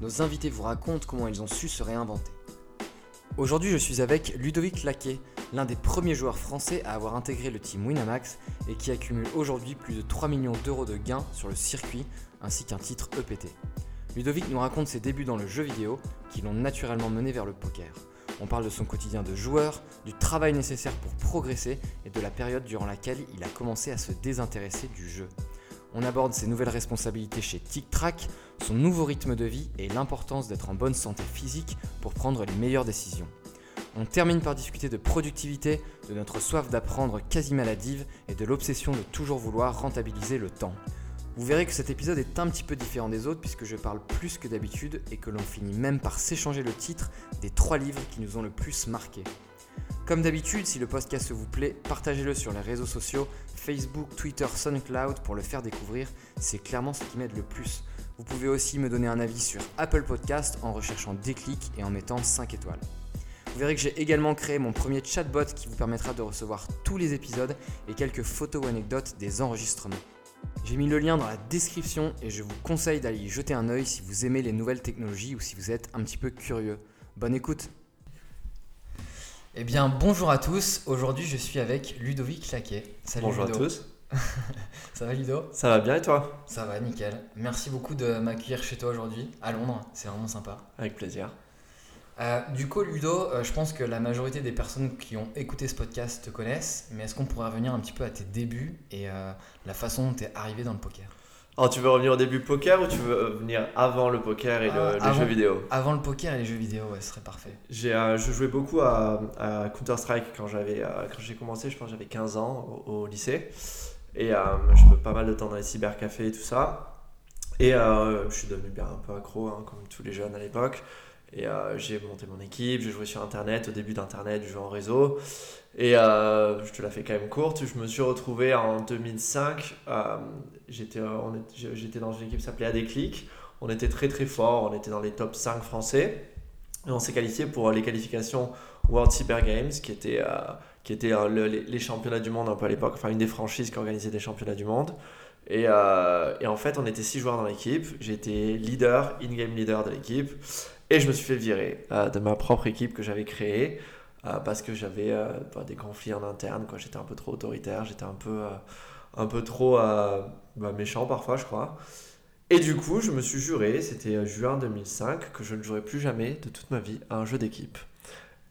nos invités vous racontent comment ils ont su se réinventer. Aujourd'hui, je suis avec Ludovic Laquet, l'un des premiers joueurs français à avoir intégré le team Winamax et qui accumule aujourd'hui plus de 3 millions d'euros de gains sur le circuit ainsi qu'un titre EPT. Ludovic nous raconte ses débuts dans le jeu vidéo qui l'ont naturellement mené vers le poker. On parle de son quotidien de joueur, du travail nécessaire pour progresser et de la période durant laquelle il a commencé à se désintéresser du jeu. On aborde ses nouvelles responsabilités chez Tic Trac, son nouveau rythme de vie et l'importance d'être en bonne santé physique pour prendre les meilleures décisions. On termine par discuter de productivité, de notre soif d'apprendre quasi maladive et de l'obsession de toujours vouloir rentabiliser le temps. Vous verrez que cet épisode est un petit peu différent des autres puisque je parle plus que d'habitude et que l'on finit même par s'échanger le titre des trois livres qui nous ont le plus marqué. Comme d'habitude, si le podcast vous plaît, partagez-le sur les réseaux sociaux, Facebook, Twitter, SoundCloud pour le faire découvrir, c'est clairement ce qui m'aide le plus. Vous pouvez aussi me donner un avis sur Apple Podcast en recherchant Déclic et en mettant 5 étoiles. Vous verrez que j'ai également créé mon premier chatbot qui vous permettra de recevoir tous les épisodes et quelques photos ou anecdotes des enregistrements. J'ai mis le lien dans la description et je vous conseille d'aller y jeter un œil si vous aimez les nouvelles technologies ou si vous êtes un petit peu curieux. Bonne écoute Eh bien bonjour à tous, aujourd'hui je suis avec Ludovic Claquet. Salut Bonjour à tous. Ça va Ludo Ça va bien et toi? Ça va nickel. Merci beaucoup de m'accueillir chez toi aujourd'hui, à Londres, c'est vraiment sympa. Avec plaisir. Euh, du coup, Ludo, euh, je pense que la majorité des personnes qui ont écouté ce podcast te connaissent, mais est-ce qu'on pourrait revenir un petit peu à tes débuts et euh, la façon dont tu es arrivé dans le poker? Alors, tu veux revenir au début poker ou tu veux venir avant le poker et le, les jeux vidéo? Avant le poker et les jeux vidéo, ouais, ce serait parfait. J'ai, je jouais beaucoup à, Counter-Strike quand, j'avais, quand j'ai commencé, je pense que j'avais 15 ans au, lycée. Et je fais pas mal de temps dans les cybercafés et tout ça. Et je suis devenu bien un peu accro, hein, comme tous les jeunes à l'époque. Et euh, j'ai monté mon équipe, j'ai joué sur Internet, au début d'Internet, je jouais en réseau. Et euh, je te la fais quand même courte, je me suis retrouvé en 2005, euh, j'étais dans une équipe qui s'appelait Adéclic. On était très très fort, on était dans les top 5 français. Et on s'est qualifié pour les qualifications World Cyber Games, qui étaient, qui étaient les, championnats du monde un peu à l'époque, enfin une des franchises qui organisait des championnats du monde. Et, et en fait, on était 6 joueurs dans l'équipe. J'étais leader, in-game leader de l'équipe. Et je me suis fait virer euh, de ma propre équipe que j'avais créée euh, parce que j'avais euh, bah, des conflits en interne. J'étais un peu trop autoritaire, j'étais un peu, un peu trop bah, méchant parfois, je crois. Et du coup, je me suis juré, c'était juin 2005, que je ne jouerais plus jamais de toute ma vie à un jeu d'équipe.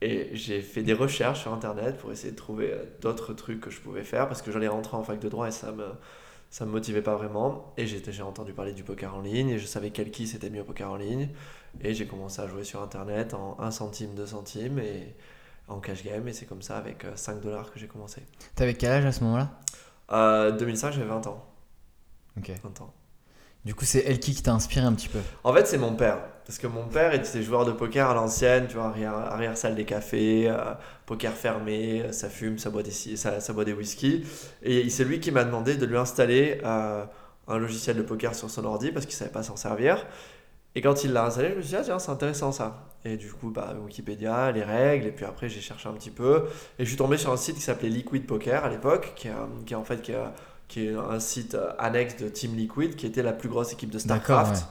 Et j'ai fait des recherches sur Internet pour essayer de trouver d'autres trucs que je pouvais faire parce que j'allais rentrer en fac de droit et ça me, ça me motivait pas vraiment. Et j'ai entendu parler du poker en ligne et je savais quel qui c'était mieux au poker en ligne. Et j'ai commencé à jouer sur internet en 1 centime, 2 centimes et en cash game. Et c'est comme ça, avec 5 euh, dollars, que j'ai commencé. T'avais quel âge à ce moment-là? Euh, 2005, j'avais 20 ans. Ok. 20 ans. Du coup, c'est Elki qui t'a inspiré un petit peu En fait, c'est mon père. Parce que mon père était joueur de poker à l'ancienne, tu vois, arrière, salle des cafés, euh, poker fermé, euh, ça fume, ça boit des, ça, ça boit des whisky. Et c'est lui qui m'a demandé de lui installer un logiciel de poker sur son ordi parce qu'il savait pas s'en servir. Et quand il l'a installé, je me suis dit, ah, tiens, c'est intéressant ça. Et du coup, bah, Wikipédia, les règles, et puis après, j'ai cherché un petit peu. Et je suis tombé sur un site qui s'appelait Liquid Poker à l'époque, qui, qui est en fait qui, qui, est un site euh, annexe de Team Liquid, qui était la plus grosse équipe de StarCraft,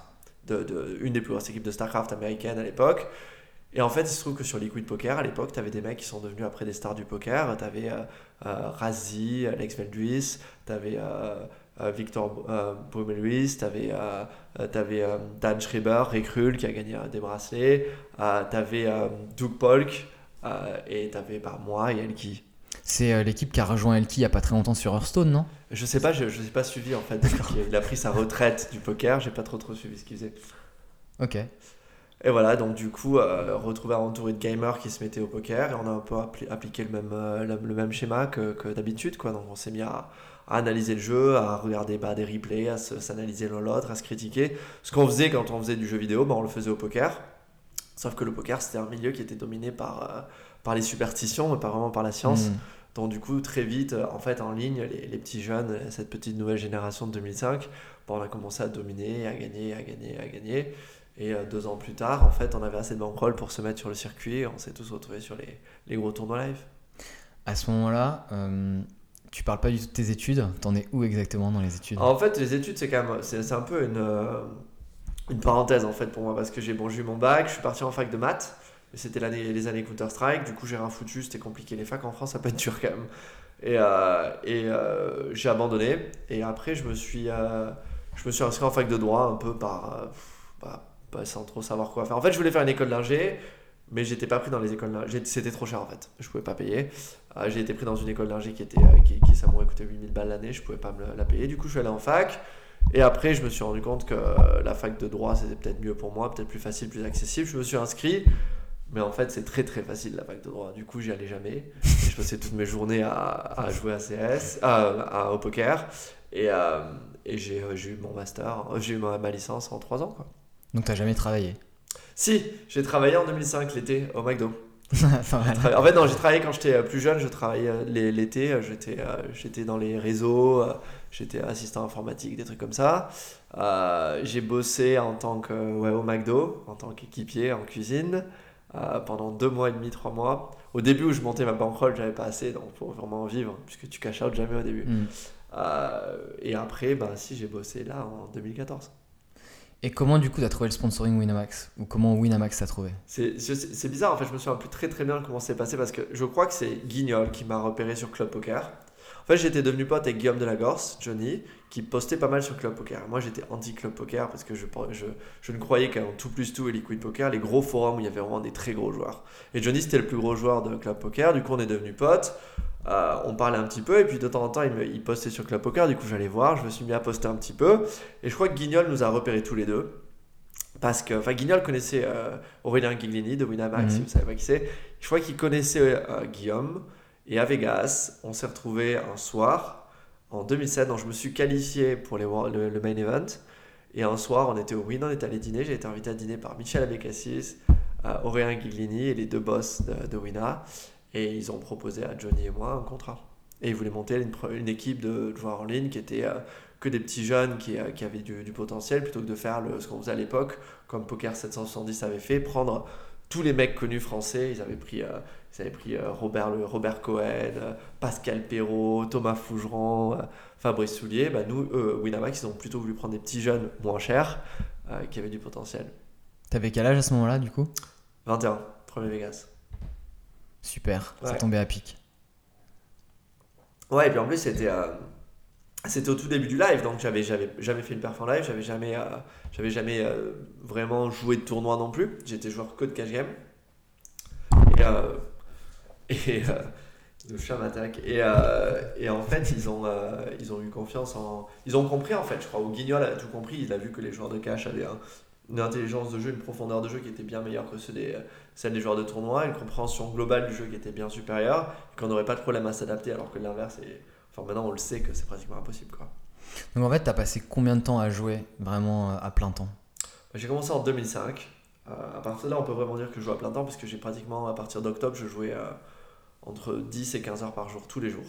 de, de, une des plus grosses équipes de StarCraft américaine à l'époque. Et en fait, il se trouve que sur Liquid Poker, à l'époque, tu avais des mecs qui sont devenus après des stars du poker. Tu avais euh, euh, Razi, Alex Veldhuis, tu avais euh, Victor euh, Brumeluis, tu avais, avais Dan Schreiber, Recrul qui a gagné des bracelets, tu avais Doug Polk et tu avais bah, moi et Elki. C'est l'équipe qui a rejoint Elki il n'y a pas très longtemps sur Hearthstone, non? Je sais pas, je ne pas suivi en fait. il a pris sa retraite du poker, j'ai pas trop trop suivi ce qu'il faisait. Ok. Et voilà, donc du coup, euh, retrouver entouré de gamers qui se mettaient au poker, et on a un peu appliqué le même, le, même schéma que, que d'habitude, quoi. Donc on s'est mis à, à analyser le jeu, à regarder bah, des replays, à s'analyser l'un l'autre, à se critiquer. Ce qu'on faisait quand on faisait du jeu vidéo, bah, on le faisait au poker. Sauf que le poker, c'était un milieu qui était dominé par, euh, par les superstitions, mais pas vraiment par la science. Mm. Donc du coup, très vite, euh, en fait, en ligne, les, les petits jeunes, cette petite nouvelle génération de 2005, bon, on a commencé à dominer, à gagner, à gagner, à gagner. Et euh, deux ans plus tard, en fait, on avait assez de bankroll pour se mettre sur le circuit. et On s'est tous retrouvés sur les, les gros tournois live. À ce moment-là, euh, tu parles pas du tout de tes études. T'en es où exactement dans les études? En fait, les études, c'est quand même, c'est un peu une, une parenthèse en fait pour moi parce que j'ai bon, eu mon bac, je suis parti en fac de maths, c'était les années Counter Strike, du coup j'ai rien foutu, c'était compliqué les facs en France, ça peut être dur quand même. Et, euh, euh, j'ai abandonné. Et après, je me suis, euh, je me suis inscrit en fac de droit un peu par, bah, sans trop savoir quoi faire. En fait, je voulais faire une école d'ingé, mais j'étais pas pris dans les écoles d'ingé. C'était trop cher en fait, je pouvais pas payer. J'ai été pris dans une école d'ingé qui était, qui, ça m'aurait coûté 8000 balles l'année, je pouvais pas me la payer. Du coup, je suis allé en fac. Et après, je me suis rendu compte que la fac de droit, c'était peut-être mieux pour moi, peut-être plus facile, plus accessible. Je me suis inscrit, mais en fait, c'est très très facile la fac de droit. Du coup, j'y allais jamais. Je passais toutes mes journées à, à jouer à CS, à, à- au poker. Et, euh, et j'ai euh, j'ai eu mon master, euh, j'ai eu ma, ma licence en 3 ans. Quoi. Donc t'as jamais travaillé? Si, j'ai travaillé en 2005 l'été au McDo. Enfin, voilà. Travaillé- En fait, non, j'ai travaillé quand j'étais plus jeune, je travaillais l'é- l'été, j'étais dans les réseaux, j'étais assistant informatique, des trucs comme ça. Euh, j'ai bossé en tant que, ouais, au McDo, en tant qu'équipier en cuisine, euh, pendant deux mois et demi, trois mois. Au début où je montais ma bankroll, j'avais pas assez donc pour vraiment vivre, puisque tu cash out jamais au début. Mm. Euh, et après, bah, si, j'ai bossé là en 2014. Et comment du coup t'as trouvé le sponsoring Winamax? Ou comment Winamax t'a trouvé? C'est bizarre, en fait, je me souviens plus très très bien comment c'est passé parce que je crois que c'est Guignol qui m'a repéré sur Club Poker. En fait, j'étais devenu pote avec Guillaume Delagorce, Johnny, qui postait pas mal sur Club Poker. Moi, j'étais anti-Club Poker parce que je, je, je ne croyais qu'en tout plus tout et Liquid Poker, les gros forums où il y avait vraiment des très gros joueurs. Et Johnny, c'était le plus gros joueur de Club Poker, du coup, on est devenus potes. Euh, on parlait un petit peu et puis de temps en temps il, me- il postait sur Club Poker, du coup j'allais voir, je me suis mis à poster un petit peu et je crois que Guignol nous a repérés tous les deux parce que, enfin Guignol connaissait euh, Aurélien Giglini de Winamax, Mhm. si vous savez pas qui c'est, je crois qu'il connaissait euh, Guillaume et à Vegas on s'est retrouvés un soir en 2007, donc je me suis qualifié pour le, main event. Et un soir on était au Win, on était allé dîner, j'ai été invité à dîner par Michel Abécassis, euh, Aurélien Giglini et les deux boss de, de Wina et ils ont proposé à Johnny et moi un contrat. Et ils voulaient monter une, équipe de joueurs en ligne qui était euh, que des petits jeunes qui, euh, avaient du, potentiel plutôt que de faire ce qu'on faisait à l'époque, comme Poker 770 avait fait, prendre tous les mecs connus français. Ils avaient pris, euh, ils avaient pris euh, Robert, le, Robert Cohen, euh, Pascal Perrault, Thomas Fougeron, Fabrice Soulier. Bah, nous, Winamax, ils ont plutôt voulu prendre des petits jeunes moins chers qui avaient du potentiel. T'avais quel âge à ce moment-là du coup? 21, premier Vegas. Super, ça tombait à pic. Ouais, et puis en plus, c'était c'était au tout début du live, donc j'avais jamais fait une perf en live, j'avais jamais, euh, jamais euh, vraiment joué de tournoi non plus. J'étais joueur que de cash game. Et, euh, le chat m'attaque. Et, en fait, ils ont, ils ont eu confiance en. Ils ont compris, en fait, je crois. Au Guignol a tout compris. Il a vu que les joueurs de cash avaient un- une intelligence de jeu, une profondeur de jeu qui était bien meilleure que ceux des, celle des joueurs de tournoi, une compréhension globale du jeu qui était bien supérieure, qu'on n'aurait pas de problème à s'adapter, alors que l'inverse est. Enfin, maintenant, on le sait que c'est pratiquement impossible, quoi. Donc en fait, t'as passé combien de temps à jouer vraiment à plein temps? J'ai commencé en 2005. Euh, à partir de là, on peut vraiment dire que je joue à plein temps parce que j'ai pratiquement, à partir d'octobre, je jouais euh, entre 10 et 15 heures par jour, tous les jours.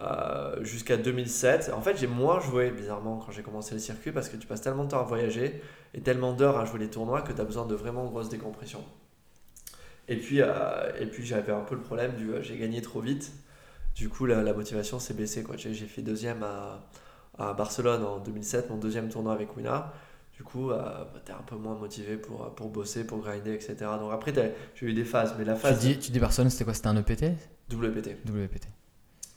Euh, Jusqu'à 2007. En fait, j'ai moins joué, bizarrement, quand j'ai commencé le circuit parce que tu passes tellement de temps à voyager et tellement d'heures à jouer les tournois que tu as besoin de vraiment grosses décompressions. Et puis, et puis j'avais un peu le problème du j'ai gagné trop vite. Du coup, la, la motivation s'est baissée. quoi. J'ai fait deuxième à, à Barcelone en 2007, mon deuxième tournoi avec Wina. Du coup, euh, bah, t'es un peu moins motivé pour, euh, pour bosser, pour grinder, etc. Donc après, j'ai eu des phases, mais la tu phase dis, tu dis Barcelone, c'était quoi? C'était un EPT WPT. WPT.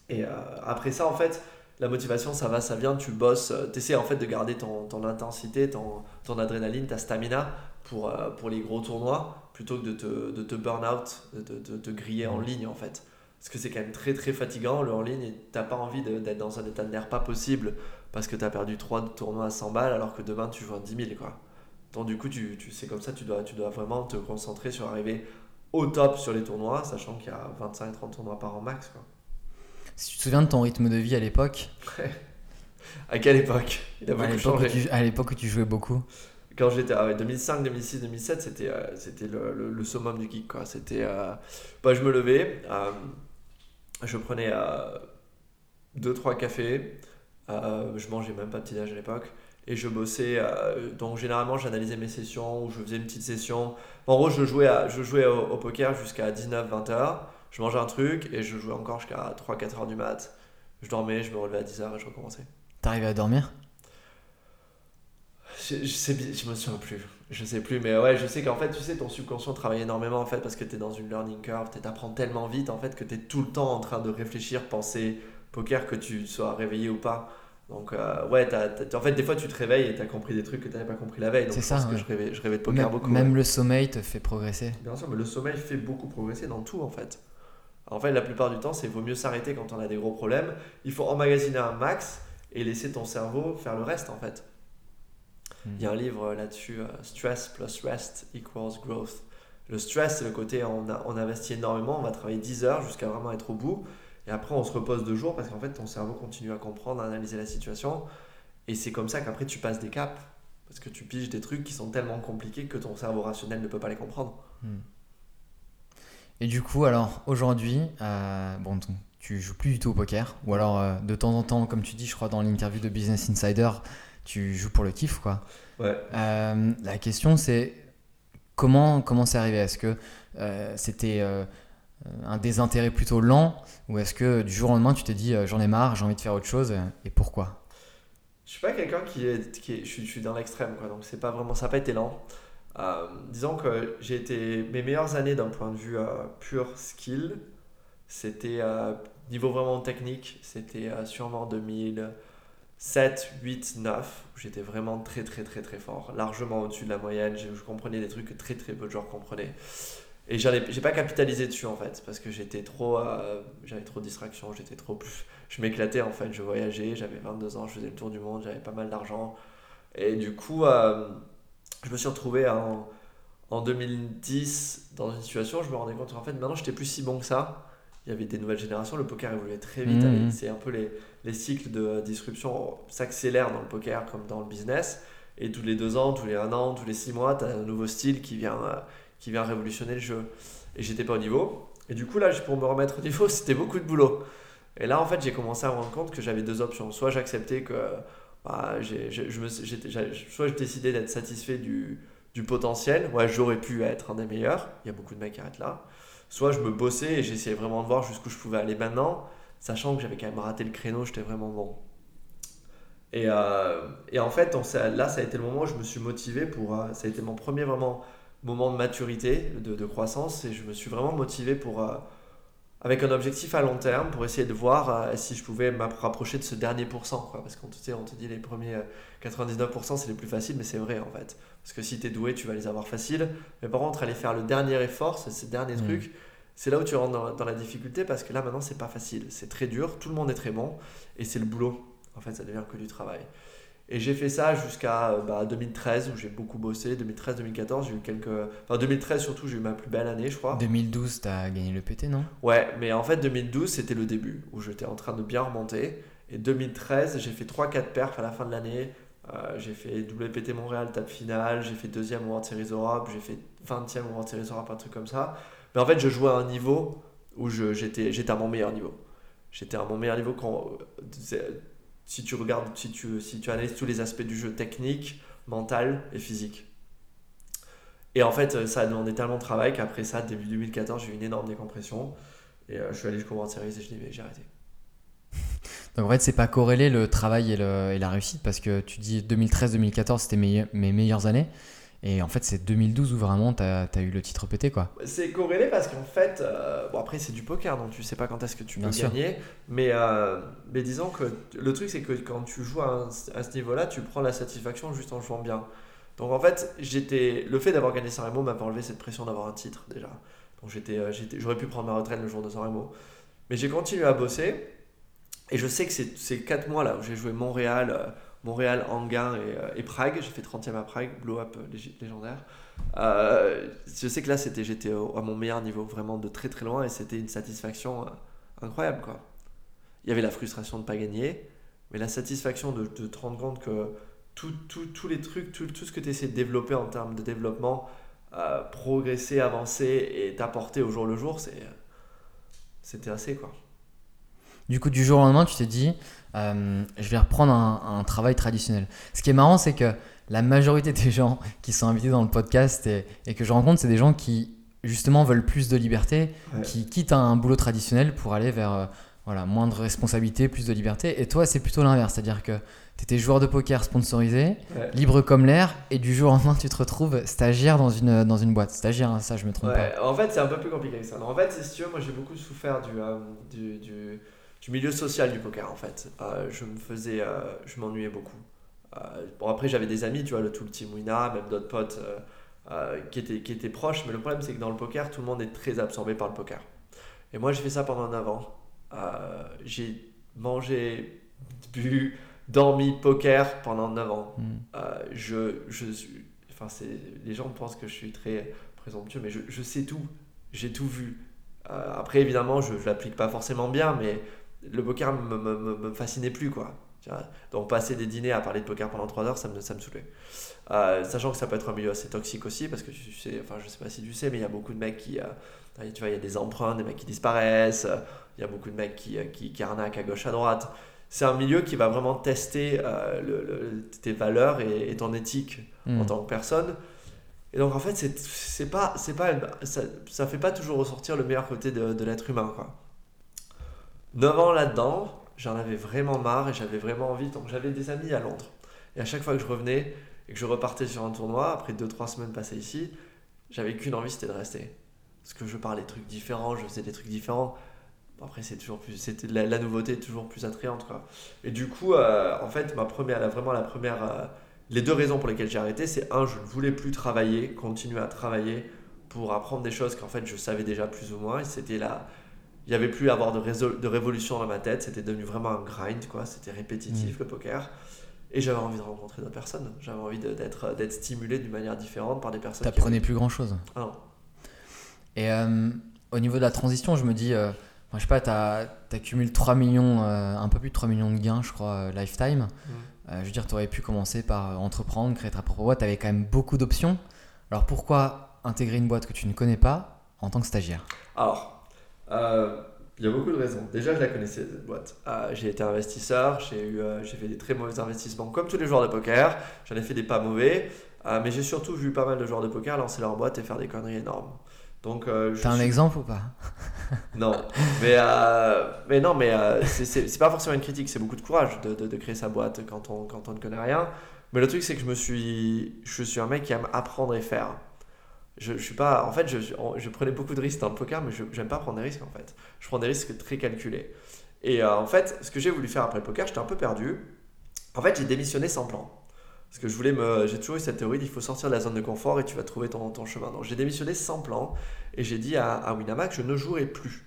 Et euh, après ça, en fait, la motivation, ça va, ça vient, tu bosses, tu essaies en fait de garder ton, ton intensité, ton, ton adrénaline, ta stamina pour, euh, pour les gros tournois, plutôt que de te, de te burn out, de te griller en ligne en fait. Parce que c'est quand même très très fatigant le en ligne et t'as pas envie d'être dans un état de nerf pas possible parce que t'as perdu 3 tournois à 100 balles alors que demain tu joues à 10 000 quoi. Donc du coup, tu, tu c'est comme ça, tu dois, tu dois vraiment te concentrer sur arriver au top sur les tournois, sachant qu'il y a 25-30 tournois par an max quoi. Si tu te souviens de ton rythme de vie à l'époque, À quelle époque? Il a à beaucoup l'époque où, changé. tu- à l'époque où tu jouais beaucoup, quand j'étais à 2005, 2006, 2007, c'était euh, c'était le, le, le, summum du geek. Quoi. C'était, euh, bah, je me levais, euh, je prenais 2-3 cafés, je mangeais même pas de petit-âge à l'époque, et je bossais. donc généralement, j'analysais mes sessions ou je faisais une petite session. En gros, je jouais, je jouais au, au poker jusqu'à 19-20 heures. Je mangeais un truc et je jouais encore jusqu'à 3-4 heures du mat. Je dormais, je me relevais à 10 heures et je recommençais. T'arrivais à dormir? Je, je, sais, je me souviens plus. Je sais plus, mais ouais, je sais qu'en fait, tu sais, ton subconscient travaille énormément en fait parce que tu es dans une learning curve, tu apprends tellement vite en fait que tu es tout le temps en train de réfléchir, penser poker, que tu sois réveillé ou pas. Donc, euh, ouais, en fait, des fois, tu te réveilles et tu as compris des trucs que tu n'avais pas compris la veille. Donc, ça. que je rêvais, je rêvais de poker même, beaucoup. Même le sommeil te fait progresser. Bien sûr, mais le sommeil fait beaucoup progresser dans tout en fait. En fait, la plupart du temps, c'est vaut mieux s'arrêter quand on a des gros problèmes. Il faut emmagasiner un max et laisser ton cerveau faire le reste en fait. Il y a un livre là-dessus, euh, Stress plus Rest equals Growth. Le stress, c'est le côté on, a, on investit énormément, on va travailler 10 heures jusqu'à vraiment être au bout. Et après, on se repose deux jours parce qu'en fait, ton cerveau continue à comprendre, à analyser la situation. Et c'est comme ça qu'après, tu passes des caps. Parce que tu piges des trucs qui sont tellement compliqués que ton cerveau rationnel ne peut pas les comprendre. Hmm. Et du coup, alors aujourd'hui, euh, bon, tu joues plus du tout au poker, ou alors euh, de temps en temps, comme tu dis, je crois dans l'interview de Business Insider, tu joues pour le kiff, quoi. Ouais. Euh, la question, c'est comment comment c'est arrivé? Est-ce que euh, c'était euh, un désintérêt plutôt lent, ou est-ce que du jour au lendemain, tu t'es dit j'en ai marre, j'ai envie de faire autre chose, et pourquoi? Je suis pas quelqu'un qui est, qui est, je, suis, je suis dans l'extrême, quoi. Donc c'est pas vraiment, ça n'a pas été lent. disons que j'ai été mes meilleures années d'un point de vue pur skill, c'était niveau vraiment technique, c'était sûrement 2000. 7, 8, 9, où j'étais vraiment très très très très fort, largement au-dessus de la moyenne, je, comprenais des trucs que très très peu de gens comprenaient. Et j'ai pas capitalisé dessus en fait, parce que j'étais trop, euh, j'avais trop de distractions, j'étais trop je m'éclatais en fait, je voyageais, j'avais 22 ans, je faisais le tour du monde, j'avais pas mal d'argent. Et du coup, euh, je me suis retrouvé en, en 2010 dans une situation, je me rendais compte en fait maintenant j'étais plus si bon que ça il y avait des nouvelles générations, le poker évoluait très vite. Mmh. C'est un peu les, les cycles de disruption s'accélèrent dans le poker comme dans le business. Et tous les deux ans, tous les un an, tous les six mois, tu as un nouveau style qui vient, euh, qui vient révolutionner le jeu. Et j'étais pas au niveau. Et du coup, là, pour me remettre au niveau, c'était beaucoup de boulot. Et là, en fait, j'ai commencé à me rendre compte que j'avais deux options. Soit j'acceptais que. Bah, je me, soit je décidais d'être satisfait du, du potentiel. Ouais, j'aurais pu être un des meilleurs. Il y a beaucoup de mecs qui arrêtent là soit je me bossais et j'essayais vraiment de voir jusqu'où je pouvais aller maintenant, sachant que j'avais quand même raté le créneau, j'étais vraiment bon. Et, euh, et en fait, là, ça a été le moment où je me suis motivé pour. Euh, ça a été mon premier vraiment moment de maturité, de, de croissance, et je me suis vraiment motivé pour. Euh, avec un objectif à long terme pour essayer de voir si je pouvais me rapprocher de ce dernier pourcent. Quoi. Parce qu'on te, on te dit les premiers 99% c'est les plus faciles, mais c'est vrai en fait. Parce que si tu es doué, tu vas les avoir faciles. Mais par contre, aller faire le dernier effort, ces derniers mmh. trucs, c'est là où tu rentres dans, la difficulté parce que là maintenant c'est pas facile, c'est très dur, tout le monde est très bon et c'est le boulot. En fait, ça devient que du travail. Et j'ai fait ça jusqu'à bah, 2013 où j'ai beaucoup bossé. 2013-2014, j'ai eu quelques. Enfin, 2013 surtout, j'ai eu ma plus belle année, je crois. 2012, tu as gagné le PT, non? Ouais, mais en fait, 2012, c'était le début où j'étais en train de bien remonter. Et 2013, j'ai fait 3-4 perfs à la fin de l'année. Euh, j'ai fait WPT Montréal, table finale. J'ai fait deuxième World Series Europe. J'ai fait 20e au World Series Europe, un truc comme ça. Mais en fait, je jouais à un niveau où j'étais à mon meilleur niveau. J'étais à mon meilleur niveau quand. Si tu regardes, si tu, si tu analyses tous les aspects du jeu technique, mental et physique. Et en fait, ça a demandé tellement de travail qu'après ça, début 2014, j'ai eu une énorme décompression. Et euh, je suis allé jusqu'au World Series et je j'ai arrêté. Donc en fait, c'est pas corrélé le travail et, la réussite parce que tu dis 2013-2014, c'était mes meilleures années. Et en fait, c'est 2012 où vraiment tu as, eu le titre pété, quoi. C'est corrélé parce qu'en fait, euh, bon après c'est du poker, donc tu sais pas quand est-ce que tu peux gagner. Mais, euh, mais disons que le truc, c'est que quand tu joues à, ce niveau-là, tu prends la satisfaction juste en jouant bien. Donc en fait, j'étais le fait d'avoir gagné Sanremo m'a pas enlevé cette pression d'avoir un titre déjà. Donc j'étais, euh, j'aurais pu prendre ma retraite le jour de Sanremo. Mais j'ai continué à bosser. Et je sais que ces 4 mois là où j'ai joué Montréal, Montréal, Anguin euh, et, Prague. J'ai fait 30e à Prague, blow up euh, légendaire. Euh, je sais que là, c'était, j'étais à mon meilleur niveau, vraiment de très très loin, et c'était une satisfaction incroyable. Quoi. Il y avait la frustration de ne pas gagner, mais la satisfaction de, te rendre compte que tous les trucs, tout, tout ce que tu essaies de développer en termes de développement, progresser, avancer et t'apporter au jour le jour, c'est c'était assez quoi. Du coup, du jour au lendemain, tu t'es dit, euh, je vais reprendre un, un travail traditionnel. Ce qui est marrant, c'est que la majorité des gens qui sont invités dans le podcast et, et que je rencontre, c'est des gens qui, justement, veulent plus de liberté, Ouais. qui quittent un boulot traditionnel pour aller vers euh, voilà, moins de responsabilité, plus de liberté. Et toi, c'est plutôt l'inverse. C'est-à-dire que tu étais joueur de poker sponsorisé, Ouais. libre comme l'air, et du jour au lendemain, tu te retrouves stagiaire dans une, dans une boîte. Stagiaire, hein, ça, je me trompe Ouais, en fait, c'est un peu plus compliqué que ça. En fait, si tu veux, moi j'ai beaucoup souffert du, euh, du, du, du milieu social du poker en fait. Euh, je me faisais, euh, je m'ennuyais beaucoup. Euh, bon, après, j'avais des amis, tu vois, le, tout le team Wina, même d'autres potes qui, étaient, qui étaient proches, mais le problème c'est que dans le poker, tout le monde est très absorbé par le poker. Et moi, j'ai fait ça pendant 9 ans. Euh, j'ai mangé, bu, dormi poker pendant 9 ans. Hmm. Je, je suis. Enfin, c'est, les gens pensent que je suis très présomptueux, mais je, je sais tout. J'ai tout vu. Euh, après, évidemment, je ne l'applique pas forcément bien, mais le poker ne me, me, me- me fascinait plus, quoi. Donc, passer des dîners à parler de poker pendant 3 heures, ça me, ça me saoulait. Euh, sachant que ça peut être un milieu assez toxique aussi, parce que tu sais, enfin, je sais pas si tu sais, mais il y a beaucoup de mecs qui. euh, tu vois, il y a des emprunts, des mecs qui disparaissent, euh, il y a beaucoup de mecs qui, euh, qui, qui arnaquent à gauche, à droite. C'est un milieu qui va vraiment tester le- le- tes valeurs et, et ton éthique Hmm. en tant que personne. Et donc en fait, c'est c'est pas, c'est pas, ça, ça fait pas toujours ressortir le meilleur côté de, de l'être humain, quoi. 9 ans là-dedans, j'en avais vraiment marre et j'avais vraiment envie. Donc j'avais des amis à Londres. Et à chaque fois que je revenais et que je repartais sur un tournoi, après 2-3 semaines passées ici, j'avais qu'une envie, c'était de rester. Parce que je parlais des trucs différents, je faisais des trucs différents. Après, c'est toujours plus, c'était la, la nouveauté est toujours plus attrayante, quoi. Et du coup, euh, en fait, ma première, la- vraiment la première, euh, les deux raisons pour lesquelles j'ai arrêté, c'est un, je ne voulais plus travailler, continuer à travailler pour apprendre des choses qu'en fait je savais déjà plus ou moins. Et c'était là, il n'y avait plus à avoir de, révolution dans ma tête. C'était devenu vraiment un grind, quoi. C'était répétitif le poker. Et j'avais envie de rencontrer d'autres personnes. J'avais envie de- d'être, d'être stimulé d'une manière différente par des personnes. qui T'apprenais avaient- plus grand chose. Ah non. Et euh, au niveau de la transition, je me dis, euh, enfin, je sais pas, t'accumules 3 millions, euh, un peu plus de 3 millions de gains, je crois, euh, lifetime. Euh, je veux dire, tu aurais pu commencer par euh, entreprendre, créer ta propre boîte, tu avais quand même beaucoup d'options. Alors pourquoi intégrer une boîte que tu ne connais pas en tant que stagiaire? Alors, euh, il y a beaucoup de raisons. Déjà, je la connaissais, cette boîte. Euh, j'ai été investisseur, j'ai eu, euh, j'ai fait des très mauvais investissements, comme tous les joueurs de poker. J'en ai fait des pas mauvais, euh, mais j'ai surtout vu pas mal de joueurs de poker lancer leur boîte et faire des conneries énormes. Donc, euh, je T'as un suis- exemple ou pas? Non, mais, euh, mais non, mais euh, c'est- c'est c'est pas forcément une critique, c'est beaucoup de courage de, de- de créer sa boîte quand on, quand on ne connaît rien. Mais le truc, c'est que je me suis, je suis un mec qui aime apprendre et faire. Je, suis pas, en fait, je, je, prenais beaucoup de risques dans le poker, mais je j'aime pas prendre des risques en fait. Je prends des risques très calculés. Et euh, en fait, ce que j'ai voulu faire après le poker, j'étais un peu perdu. En fait, j'ai démissionné sans plan. Parce que je voulais me. J'ai toujours eu cette théorie qu'il faut sortir de la zone de confort et tu vas trouver ton, ton chemin. Donc j'ai démissionné sans plan et j'ai dit à, à Winamax je ne jouerai plus.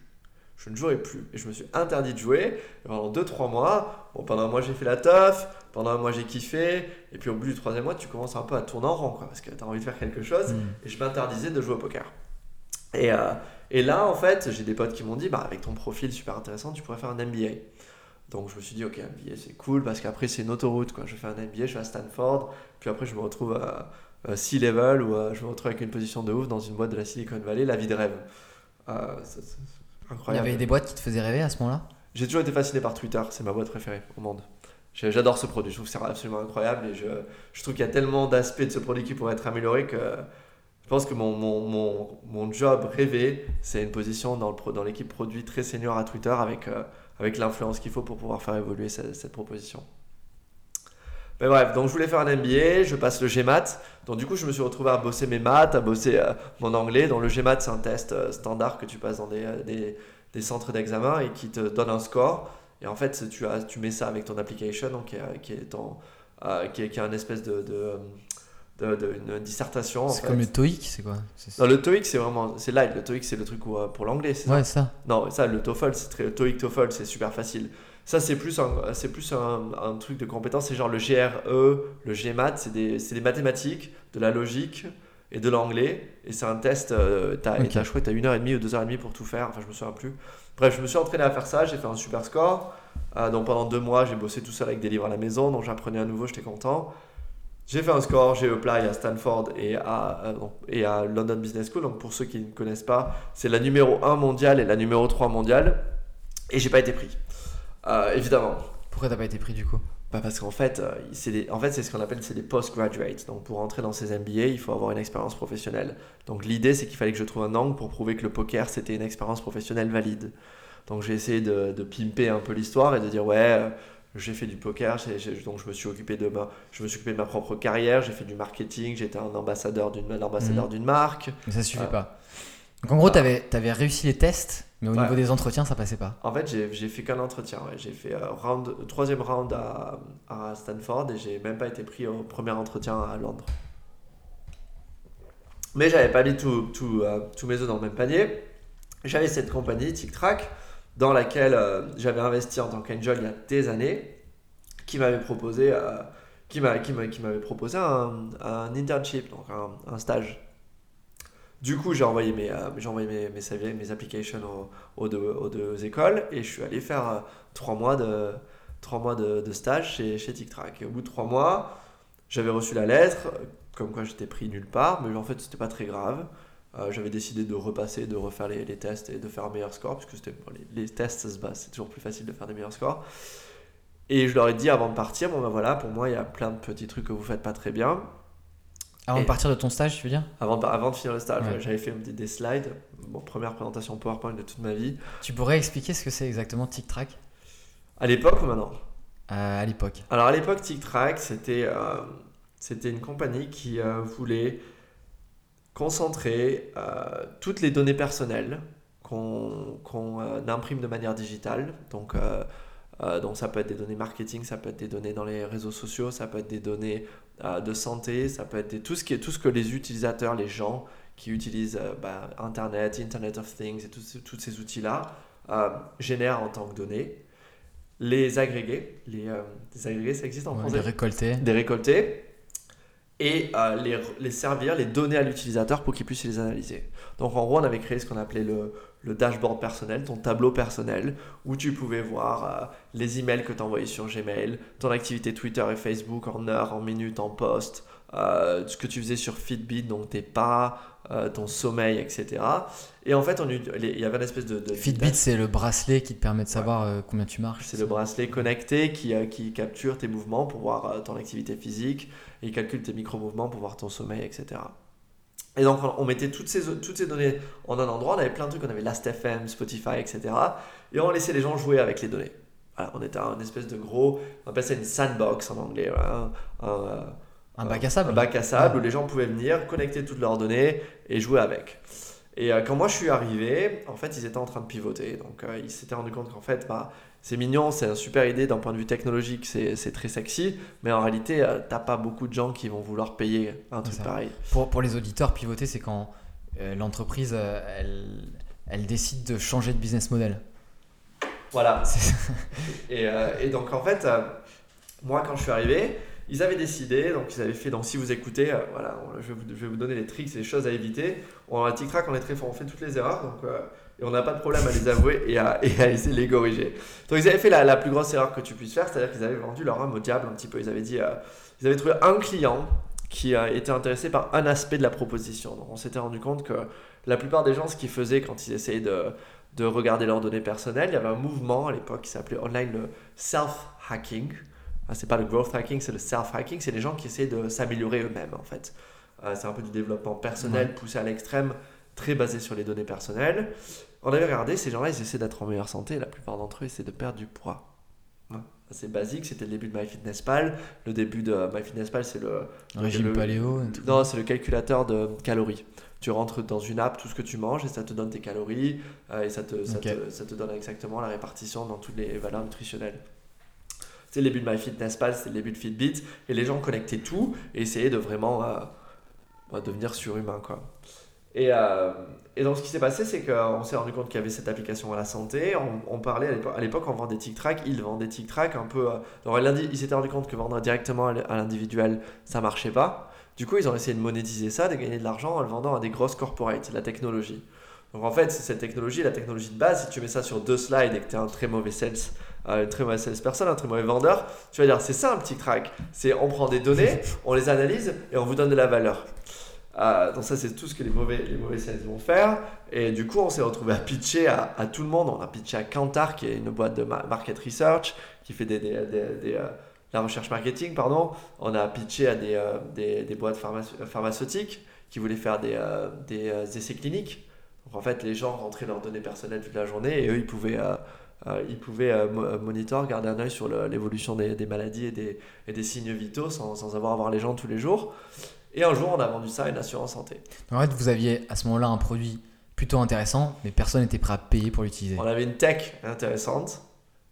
Je ne jouerai plus. Et je me suis interdit de jouer et pendant 2-3 mois. Bon, pendant un mois j'ai fait la teuf, pendant un mois j'ai kiffé. Et puis au bout du troisième mois, tu commences un peu à tourner en rond quoi, parce que tu as envie de faire quelque chose. Mm. Et je m'interdisais de jouer au poker. Et, euh, et là, en fait, j'ai des potes qui m'ont dit bah, avec ton profil super intéressant, tu pourrais faire un MBA. Donc je me suis dit, ok, MBA c'est cool parce qu'après c'est une autoroute. Quoi. Je fais un MBA, je vais à Stanford, puis après je me retrouve à, à C-level ou je me retrouve avec une position de ouf dans une boîte de la Silicon Valley, la vie de rêve. Euh, Il y avait des boîtes qui te faisaient rêver à ce moment-là? J'ai toujours été fasciné par Twitter, c'est ma boîte préférée au monde. J'adore ce produit, je trouve que c'est absolument incroyable et je, je trouve qu'il y a tellement d'aspects de ce produit qui pourraient être améliorés que je pense que mon, mon, mon, mon job rêvé, c'est une position dans le pro- dans l'équipe produit très senior à Twitter avec, euh, avec l'influence qu'il faut pour pouvoir faire évoluer cette, cette proposition. Mais bref, donc je voulais faire un MBA, je passe le GMAT. Donc du coup, je me suis retrouvé à bosser mes maths, à bosser euh, mon anglais. Donc le GMAT, c'est un test euh, standard que tu passes dans des, euh, des, des centres d'examen et qui te donne un score. Et en fait, tu, as, tu mets ça avec ton application, donc, qui, est, qui, est ton, euh, qui, est, qui est un espèce de, de, de, de- une dissertation. C'est comme le TOEIC, c'est quoi? Non, le TOEIC, c'est vraiment, c'est light. Le TOEIC, c'est le truc où, euh, pour l'anglais, c'est ça? Ouais, ça. non, ça, le TOEFL, c'est très, le TOEIC, TOEFL, c'est super facile. Ça, c'est plus un, c'est plus un, un truc de compétence. C'est genre le GRE, le GMAT, c'est des, c'est des mathématiques, de la logique et de l'anglais. Et c'est un test, euh, t'as, et je crois que t'as une heure et demie ou deux heures et demie pour tout faire. Enfin, je me souviens plus. Bref, je me suis entraîné à faire ça, j'ai fait un super score. Euh, donc pendant deux mois, j'ai bossé tout seul avec des livres à la maison, donc j'apprenais à nouveau, j'étais content. J'ai fait un score, j'ai apply à Stanford et à, euh, non, et à London Business School. Donc pour ceux qui ne connaissent pas, c'est la numéro 1 mondiale et la numéro 3 mondiale. Et j'ai pas été pris. Euh, évidemment. Pourquoi t'as pas été pris du coup? Bah parce qu'en fait, euh, c'est des- en fait, c'est ce qu'on appelle c'est des postgraduates. Donc pour entrer dans ces MBA, il faut avoir une expérience professionnelle. Donc l'idée, c'est qu'il fallait que je trouve un angle pour prouver que le poker, c'était une expérience professionnelle valide. Donc j'ai essayé de, de pimper un peu l'histoire et de dire ouais, euh, j'ai fait du poker, j'ai- donc je me suis occupé de ma, je me suis occupé de ma propre carrière, j'ai fait du marketing, j'étais un ambassadeur d'une, un ambassadeur Mhm. d'une marque. Mais ça suffit pas. Donc en gros, t'avais avais réussi les tests, mais au Ouais. niveau des entretiens, ça passait pas. En fait, j'ai fait qu'un entretien. ouais. J'ai fait euh, round, troisième round à, à Stanford et j'ai même pas été pris au premier entretien à Londres. Mais j'avais pas mis tout- tout, euh, tous mes œufs dans le même panier. J'avais cette compagnie, Tic Tac, dans laquelle euh, j'avais investi en tant qu'angel il y a des années, qui m'avait proposé, euh, qui m'avait un, un internship, donc un, un stage. Du coup, j'ai envoyé mes, euh, j'ai envoyé mes, mes, applications aux, aux deux, écoles et je suis allé faire euh, trois mois de, trois mois de, stage chez, chez Tic Tac. Et au bout de trois mois, j'avais reçu la lettre, comme quoi j'étais pris nulle part, mais en fait, c'était pas très grave. Euh, j'avais décidé de repasser, de refaire les, tests et de faire un meilleur score, parce que c'était, les, tests, se base, c'est toujours plus facile de faire des meilleurs scores. Et je leur ai dit avant de partir, bon ben voilà, pour moi, il y a plein de petits trucs que vous faites pas très bien. Avant Et- de partir de ton stage, tu veux dire? Avant de, avant de finir le stage, Ouais. j'avais fait des, des slides, bon, première présentation PowerPoint de toute ma vie. Tu pourrais expliquer ce que c'est exactement Tic Tac À l'époque ou maintenant? Euh, à l'époque Alors à l'époque, Tic Tac, c'était euh, c'était une compagnie qui euh, voulait concentrer toutes les données personnelles qu'on imprime de manière digitale. Donc, euh, donc ça peut être des données marketing, ça peut être des données dans les réseaux sociaux, ça peut être des données euh, de santé, ça peut être des- tout, ce qui est, tout ce que les utilisateurs, les gens qui utilisent euh, bah, Internet, Internet of Things et tous ces- outils-là génèrent en tant que données. Les agréger, les, agréger, ça existe en Ouais, français Les récolter. des récolter et les, les servir, les donner à l'utilisateur pour qu'il puisse les analyser. Donc en gros, on avait créé ce qu'on appelait le, le dashboard personnel, ton tableau personnel, où tu pouvais voir euh, les emails que tu envoyais sur Gmail, ton activité Twitter et Facebook en heures, en minutes, en posts, euh, ce que tu faisais sur Fitbit, donc tes pas, euh, ton sommeil, etc. Et en fait, on, il y avait une espèce de... de Fitbit, c'est le bracelet qui te permet de savoir euh, combien tu marches. c'est le bracelet connecté qui, qui capture tes mouvements pour voir ton activité physique et il calcule tes micro-mouvements pour voir ton sommeil, etc. Et donc on, mettait toutes ces, toutes ces données en un endroit, on avait plein de trucs, on avait Last.fm, Spotify, etc. Et on laissait les gens jouer avec les données. Voilà, on était un espèce de gros, on appelle ça une sandbox en anglais, voilà, un, un, euh, Un bac à sable un bac à sable où les gens pouvaient venir, connecter toutes leurs données et jouer avec. Et euh, quand moi je suis arrivé, en fait, ils étaient en train de pivoter. Donc, euh, ils s'étaient rendu compte qu'en fait, bah, c'est mignon, c'est une super idée d'un point de vue technologique, c'est très sexy, mais en réalité, euh, t'as pas beaucoup de gens qui vont vouloir payer un truc pareil. Pour, pour les auditeurs, pivoter, c'est quand euh, l'entreprise, elle, elle décide de changer de business model. Voilà. Et, et donc en fait, moi quand je suis arrivé, ils avaient décidé, donc ils avaient fait, donc si vous écoutez, euh, voilà, je vais, vous, donner les tricks et les choses à éviter. On a tic-trac, on est très fort, on fait toutes les erreurs, donc, euh, et on n'a pas de problème à les avouer et à, essayer les corriger. Donc ils avaient fait la, plus grosse erreur que tu puisses faire, c'est-à-dire qu'ils avaient vendu leur âme au diable un petit peu. Ils avaient dit, euh, ils avaient trouvé un client qui était intéressé par un aspect de la proposition. Donc on s'était rendu compte que la plupart des gens, ce qu'ils faisaient quand ils essayaient de, de regarder leurs données personnelles, il y avait un mouvement à l'époque qui s'appelait online le self-hacking. Ah, c'est pas le growth hacking, c'est le self-hacking. C'est les gens qui essaient de s'améliorer eux-mêmes en fait. Euh, c'est un peu du développement personnel poussé à l'extrême, très basé sur les données personnelles. On avait regardé, ces gens-là, ils essaient d'être en meilleure santé. La plupart d'entre eux essaient de perdre du poids. Ouais. C'est basique, c'était le début de MyFitnessPal. Le début de MyFitnessPal, c'est le, régime le- paléo. et tout. non, c'est le calculateur de calories. Tu rentres dans une app tout ce que tu manges et ça te donne tes calories euh, et ça te, ça, te, ça te donne exactement la répartition dans toutes les valeurs nutritionnelles. C'est le début de MyFitnessPal, c'est le début de Fitbit et les gens connectaient tout et essayaient de vraiment euh, bah, devenir surhumain. Quoi. Et, euh, et donc ce qui s'est passé, c'est qu'on s'est rendu compte qu'il y avait cette application à la santé. On, parlait à l'époque- on vendait Tic-Trac, ils vendaient Tic-Trac un peu. euh, ils s'étaient rendu compte que vendre directement à l'individuel, ça marchait pas. Du coup, ils ont essayé de monétiser ça, de gagner de l'argent en le vendant à des grosses corporates, la technologie. Donc en fait, c'est cette technologie, la technologie de base, si tu mets ça sur deux slides et que tu es un très mauvais sales euh, une très mauvaise salesperson, un très mauvais vendeur, tu vas dire c'est ça un petit track. C'est on prend des données, on les analyse et on vous donne de la valeur. Euh, donc ça c'est tout ce que les mauvais, les mauvais sales vont faire. Et du coup on s'est retrouvé à pitcher à, à, tout le monde. On a pitché à Kantar qui est une boîte de market research qui fait des, des, des, euh, la recherche marketing. pardon. On a pitché à des, euh, des, boîtes pharmaceutiques qui voulaient faire des, des essais cliniques. Donc en fait les gens rentraient leurs données personnelles toute la journée et eux ils pouvaient... ils pouvaient monitor, garder un œil sur l'évolution des, des, maladies et des, et des signes vitaux sans, sans, avoir à voir les gens tous les jours. Et un jour, on a vendu ça à une assurance santé. En fait, vous aviez à ce moment-là un produit plutôt intéressant, mais personne n'était prêt à payer pour l'utiliser. On avait une tech intéressante.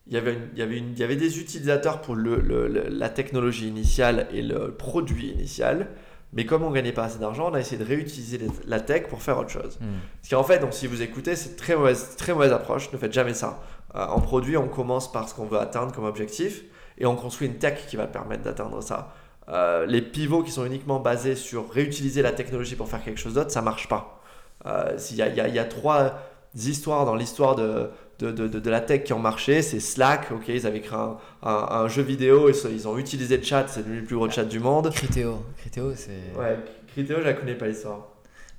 Il y avait, il y avait, il y avait des utilisateurs pour le, le, la technologie initiale et le produit initial. Mais comme on ne gagnait pas assez d'argent, on a essayé de réutiliser la tech pour faire autre chose. Hmm. Ce qui en fait, donc, si vous écoutez, c'est très mauvaise, très mauvaise approche. Ne faites jamais ça. Euh, en produit, on commence par ce qu'on veut atteindre comme objectif et on construit une tech qui va permettre d'atteindre ça. Euh, les pivots qui sont uniquement basés sur réutiliser la technologie pour faire quelque chose d'autre, ça marche pas. Euh, il y, y, a trois histoires dans l'histoire de, de, de, de, la tech qui ont marché. C'est Slack, ok, ils avaient créé un, un, jeu vidéo, ils, ils, ont utilisé le chat, c'est devenu le plus gros chat du monde. Criteo, Criteo c'est... Ouais, Criteo, je la connais pas l'histoire.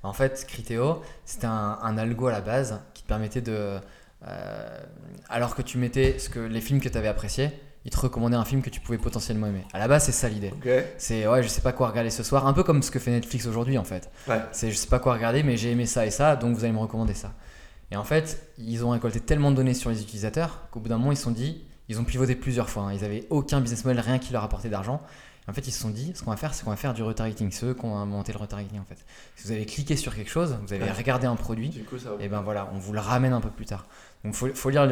En fait, Criteo, c'était un, un, algo à la base qui te permettait de... Euh, alors que tu mettais ce que, les films que tu avais appréciés, il te recommandait un film que tu pouvais potentiellement aimer. À la base, c'est ça l'idée. C'est ouais, je sais pas quoi regarder ce soir, un peu comme ce que fait Netflix aujourd'hui en fait. C'est je sais pas quoi regarder, mais j'ai aimé ça et ça, donc vous allez me recommander ça. Et en fait, ils ont récolté tellement de données sur les utilisateurs qu'au bout d'un moment, ils se sont dit, ils ont pivoté plusieurs fois. Hein. Ils avaient aucun business model, rien qui leur apportait d'argent. En fait, ils se sont dit, ce qu'on va faire, c'est qu'on va faire du retargeting. C'est eux qui ont inventé le retargeting en fait. Si vous avez cliqué sur quelque chose, vous avez regardé un produit, et ben voilà, on vous le ramène un peu plus tard. Donc faut, lire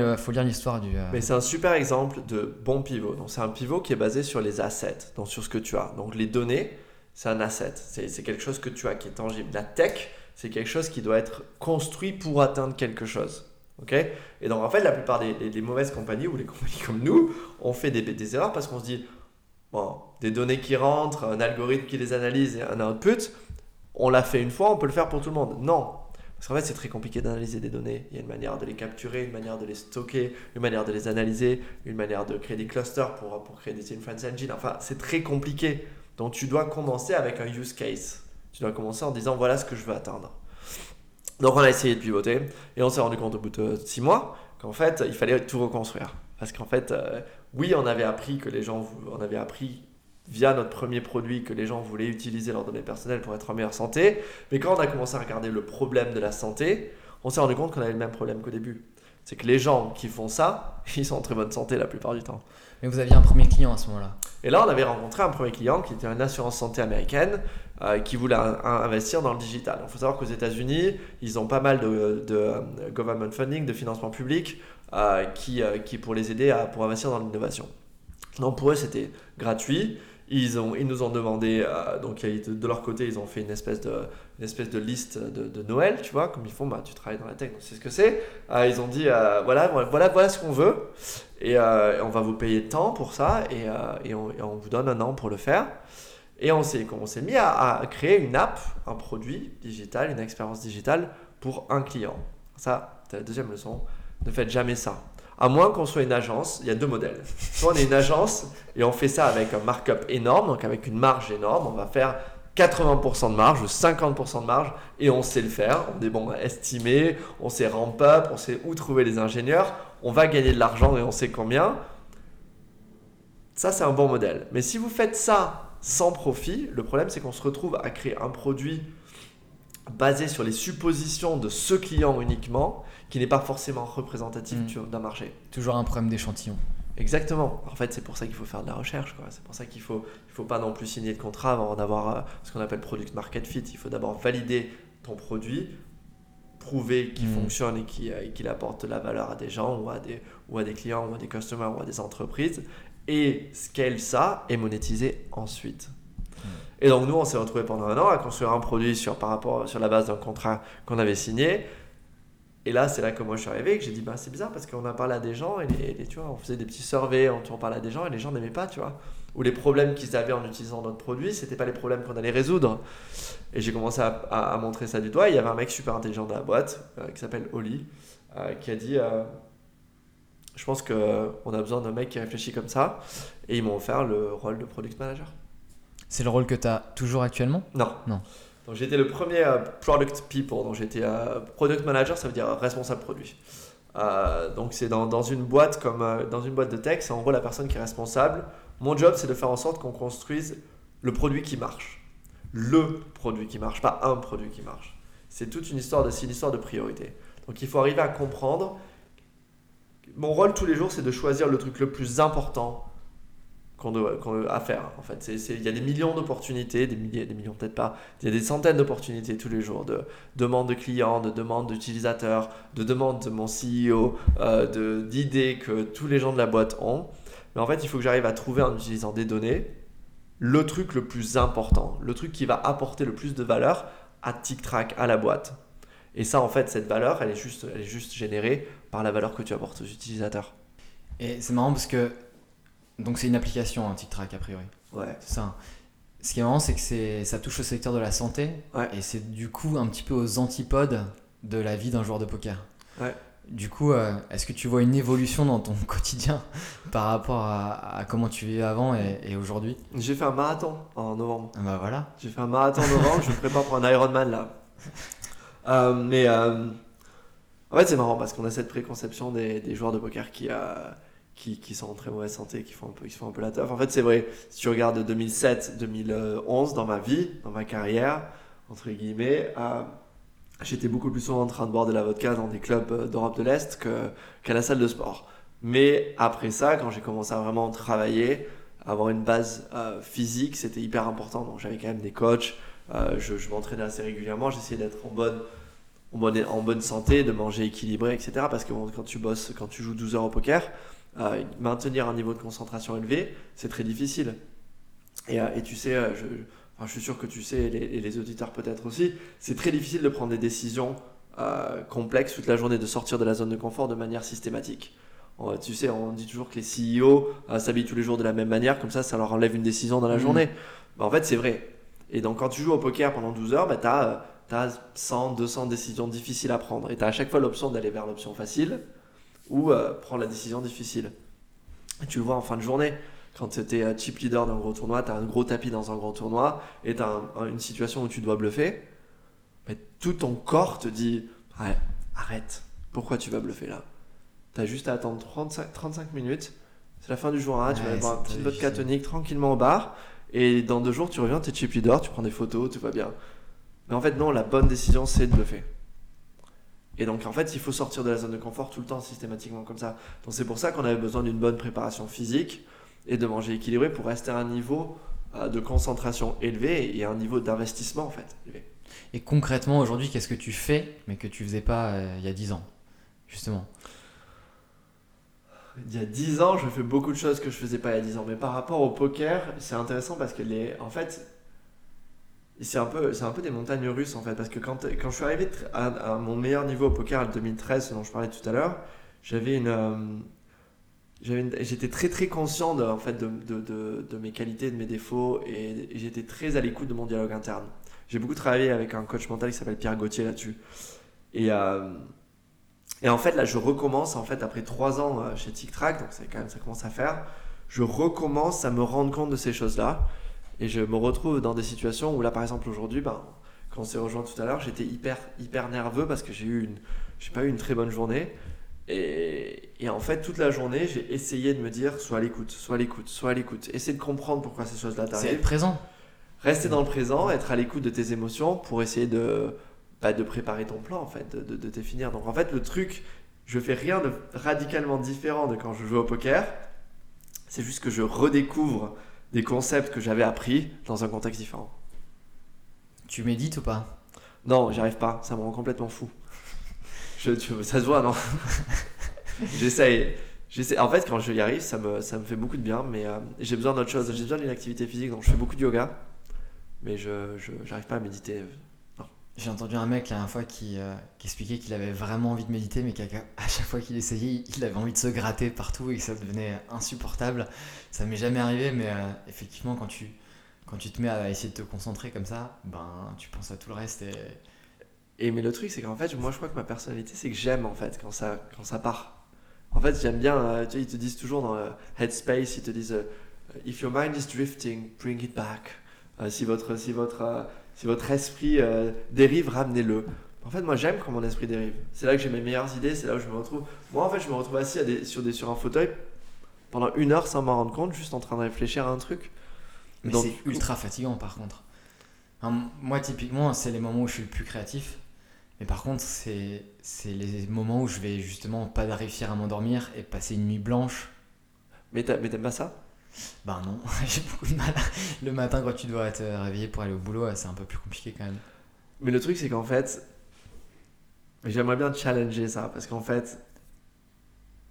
l'histoire du. Euh, Mais c'est un super exemple de bon pivot. Donc c'est un pivot qui est basé sur les assets, donc sur ce que tu as. Donc les données, c'est un asset, c'est quelque chose que tu as qui est tangible. La tech, c'est quelque chose qui doit être construit pour atteindre quelque chose. ok? Et donc en fait, la plupart des, mauvaises compagnies ou les compagnies comme nous, on fait des, des erreurs parce qu'on se dit, bon, des données qui rentrent, un algorithme qui les analyse et un output, on l'a fait une fois, on peut le faire pour tout le monde. Non, parce qu'en fait, c'est très compliqué d'analyser des données. Il y a une manière de les capturer, une manière de les stocker, une manière de les analyser, une manière de créer des clusters pour, pour créer des inference engines. Enfin, c'est très compliqué. Donc, tu dois commencer avec un use case. Tu dois commencer en disant voilà ce que je veux atteindre. Donc, on a essayé de pivoter et on s'est rendu compte au bout de six mois qu'en fait, il fallait tout reconstruire. Parce qu'en fait, euh, oui, on avait appris que les gens, on avait appris via notre premier produit que les gens voulaient utiliser leurs données personnelles pour être en meilleure santé. Mais quand on a commencé à regarder le problème de la santé, on s'est rendu compte qu'on avait le même problème qu'au début. C'est que les gens qui font ça, ils sont en très bonne santé la plupart du temps. Mais vous aviez un premier client à ce moment-là Et là, on avait rencontré un premier client qui était une assurance santé américaine euh, qui voulait investir dans le digital. Il faut savoir qu'aux États-Unis, ils ont pas mal de, de euh, government funding, de financement public, euh, qui, qui pour les aider à, pour investir dans l'innovation. Donc pour eux, c'était gratuit. Ils, nous ont demandé, euh, donc de leur côté, ils ont fait une espèce de, liste de, Noël, tu vois, comme ils font, bah, tu travailles dans la tech, donc c'est ce que c'est. Euh, ils ont dit, euh, voilà, voilà, voilà ce qu'on veut, et on va vous payer tant pour ça, et, on, vous donne un an pour le faire. Et on s'est, mis à, créer une app, un produit digital, une expérience digitale pour un client. Ça, c'est la deuxième leçon. Ne faites jamais ça. À moins qu'on soit une agence, il y a deux modèles. Soit on est une agence et on fait ça avec un markup énorme, donc avec une marge énorme, on va faire 80% de marge ou 50% de marge et on sait le faire, on est bon à estimer, on sait ramp up, on sait où trouver les ingénieurs, on va gagner de l'argent et on sait combien. Ça, c'est un bon modèle. Mais si vous faites ça sans profit, le problème, c'est qu'on se retrouve à créer un produit basé sur les suppositions de ce client uniquement qui n'est pas forcément représentatif mm. d'un marché. Toujours un problème d'échantillon. Exactement. En fait, c'est pour ça qu'il faut faire de la recherche. C'est pour ça qu'il ne faut, il faut pas non plus signer de contrat avant d'avoir euh, ce qu'on appelle product market fit. Il faut d'abord valider ton produit, prouver qu'il mm. fonctionne euh, et qu'il apporte de la valeur à des gens ou à des, ou à des clients ou à des customers ou à des entreprises et scale ça et monétiser ensuite. Mm. Et donc nous, on s'est retrouvé pendant un an à construire un produit sur, par rapport, sur la base d'un contrat qu'on avait signé et là, c'est là que moi je suis arrivé et que j'ai dit, bah, c'est bizarre parce qu'on a parlé à des gens et les, tu vois, on faisait des petits surveys, on, on parlait à des gens et les gens n'aimaient pas, tu vois. Ou les problèmes qu'ils avaient en utilisant notre produit, c'était pas les problèmes qu'on allait résoudre. Et j'ai commencé à, montrer ça du doigt. il y avait un mec super intelligent dans la boîte euh, qui s'appelle Oli euh, qui a dit, euh, je pense qu'on a besoin d'un mec qui réfléchit comme ça. Et ils m'ont offert le rôle de product manager. C'est le rôle que tu as toujours actuellement? Non. Non. Donc j'étais le premier euh, product people. Donc j'étais product manager, ça veut dire responsable produit. Euh, donc c'est dans, dans une boîte comme euh, dans une boîte de tech, c'est en gros la personne qui est responsable. Mon job, c'est de faire en sorte qu'on construise le produit qui marche. Le produit qui marche, pas un produit qui marche. C'est toute une histoire de, c'est une histoire de priorité. Donc il faut arriver à comprendre. Mon rôle tous les jours, c'est de choisir le truc le plus important qu'on doit- à faire. En fait, il y a des millions d'opportunités, des milliers, des millions peut-être pas. Il y a des centaines d'opportunités tous les jours de demandes de clients, de demandes d'utilisateurs, de demandes de mon CEO, euh, d'idées que tous les gens de la boîte ont. Mais en fait, il faut que j'arrive à trouver en utilisant des données le truc le plus important, le truc qui va apporter le plus de valeur à TicTrac, à la boîte. Et ça, en fait, cette valeur, elle est juste, elle est juste générée par la valeur que tu apportes aux utilisateurs. Et c'est marrant parce que. Donc, c'est une application, un TicTrac a priori. Ouais. C'est ça. Ce qui est marrant, c'est que c'est, ça touche au secteur de la santé. Ouais. Et c'est du coup un petit peu aux antipodes de la vie d'un joueur de poker. Ouais. Du coup, euh, est-ce que tu vois une évolution dans ton quotidien par rapport à, à comment tu vivais avant et, et aujourd'hui? J'ai fait un marathon en novembre. Ah Bah voilà. J'ai fait un marathon en novembre, je me prépare pour un Ironman là. Euh, mais euh, en fait, c'est marrant parce qu'on a cette préconception des, des joueurs de poker qui, euh, qui, qui sont en très mauvaise santé, qui font un peu, qui font un peu la teuf. En fait, c'est vrai, si tu regardes 2007-2011 dans ma vie, dans ma carrière, entre guillemets, euh, j'étais beaucoup plus souvent en train de boire de la vodka dans des clubs euh, d'Europe de l'Est qu'à la salle de sport. Mais après ça, quand j'ai commencé à vraiment travailler, avoir une base euh, physique, c'était hyper important. Donc j'avais quand même des coachs, je, m'entraînais assez régulièrement, j'essayais d'être en bonne, en, bonne, en bonne santé, de manger équilibré, etc. Parce que quand tu bosses, quand tu joues 12 heures au poker, euh, maintenir un niveau de concentration élevé, c'est très difficile. Et, euh, et tu sais, euh, je, enfin, je suis sûr que tu sais, et les, et les auditeurs peut-être aussi, c'est très difficile de prendre des décisions euh, complexes toute la journée, de sortir de la zone de confort de manière systématique. On- tu sais, on dit toujours que les CEO euh, s'habillent tous les jours de la même manière, comme ça, ça leur enlève une décision dans la Mhm. journée. Bah, en fait, c'est vrai. Et donc, quand tu joues au poker pendant 12 heures, bah, tu as, 100, 200 décisions difficiles à prendre. Et tu as à chaque fois l'option d'aller vers l'option facile ou euh, prendre la décision difficile. Et tu le vois en fin de journée. Quand tu es chip leader d'un gros tournoi, tu as un gros tapis dans un gros tournoi et tu as une situation où tu dois bluffer, mais tout ton corps te dit Ouais, arrête, pourquoi tu vas bluffer là? Tu as juste à attendre 35, 35 minutes, c'est la fin du jour 1, tu vas boire un petit vodka tonique tranquillement au bar et dans deux jours tu reviens, tu es chip leader, tu prends des photos, tout va bien. Mais en fait, non, la bonne décision c'est de bluffer. Et donc en fait, il faut sortir de la zone de confort tout le temps systématiquement comme ça. Donc c'est pour ça qu'on avait besoin d'une bonne préparation physique et de manger équilibré pour rester à un niveau euh, de concentration élevé et à un niveau d'investissement en fait élevé. Et concrètement, aujourd'hui, qu'est-ce que tu fais, mais que tu faisais pas euh, il y a 10 ans Justement? Il y a 10 ans, je fais beaucoup de choses que je faisais pas il y a 10 ans. Mais par rapport au poker, c'est intéressant parce que les, en fait, c'est un peu, c'est un peu des montagnes russes en fait. Parce que quand, quand je suis arrivé à, mon meilleur niveau au poker en 2013, ce dont je parlais tout à l'heure, j'avais une, euh, j'étais très très conscient de, en fait, de, de, de, mes qualités, de mes défauts et, j'étais très à l'écoute de mon dialogue interne. J'ai beaucoup travaillé avec un coach mental qui s'appelle Pierre Gauthier là-dessus. Et, euh, et en fait, là, je recommence, en fait, après trois ans euh, chez TicTrac, donc c'est quand même, ça commence à faire, je recommence à me rendre compte de ces choses-là. Et je me retrouve dans des situations où, là, par exemple, aujourd'hui, ben, quand on s'est rejoint tout à l'heure, j'étais hyper, hyper nerveux parce que j'ai eu une, j'ai pas eu une très bonne journée. Et, et en fait, toute la journée, j'ai essayé de me dire, sois à l'écoute, sois à l'écoute, sois à l'écoute. Essayer de comprendre pourquoi ces choses-là C'est t'arrivent. être présent. Rester dans le présent, être à l'écoute de tes émotions pour essayer de, bah, de préparer ton plan, en fait, de, de, de définir. Donc, en fait, le truc, je fais rien de radicalement différent de quand je joue au poker. C'est juste que je redécouvre des concepts que j'avais appris dans un contexte différent. Tu médites ou pas? Non, j'y arrive pas, ça me rend complètement fou. Je, tu- ça se voit, non? J'essaye. J'essaie. En fait, quand je y arrive, ça me, ça me fait beaucoup de bien, mais euh, j'ai besoin d'autre chose. J'ai besoin d'une activité physique, donc je fais beaucoup de yoga, mais je j'arrive pas à méditer. J'ai entendu un mec la dernière fois qui, euh, qui expliquait qu'il avait vraiment envie de méditer, mais qu'à chaque fois qu'il essayait, il avait envie de se gratter partout et que ça devenait insupportable. Ça m'est jamais arrivé, mais euh, effectivement, quand tu, quand tu te mets à essayer de te concentrer comme ça, ben, tu penses à tout le reste. Et... Et mais le truc, c'est qu'en fait, moi, je crois que ma personnalité, c'est que j'aime en fait quand ça, quand ça part. En fait, j'aime bien, euh, ils te disent toujours dans euh, Headspace, ils te disent If your mind is drifting, bring it back. Si, votre, si, votre, si votre esprit euh, dérive, ramenez-le. En fait, moi, j'aime quand mon esprit dérive. C'est là que j'ai mes meilleures idées, c'est là où je me retrouve. Moi, en fait, je me retrouve assis à des- sur, des, sur un fauteuil pendant une heure sans m'en rendre compte, juste en train de réfléchir à un truc. Mais c'est ultra fatigant par contre. Moi, typiquement, c'est les moments où je suis le plus créatif. Mais par contre, c'est les moments où je vais justement pas réussir à m'endormir et passer une nuit blanche. Mais t'aimes pas ça? Ben non, j'ai beaucoup de mal. Le matin, quand tu dois te réveiller pour aller au boulot, c'est un peu plus compliqué quand même. Mais le truc, c'est qu'en fait, j'aimerais bien challenger ça, parce qu'en fait,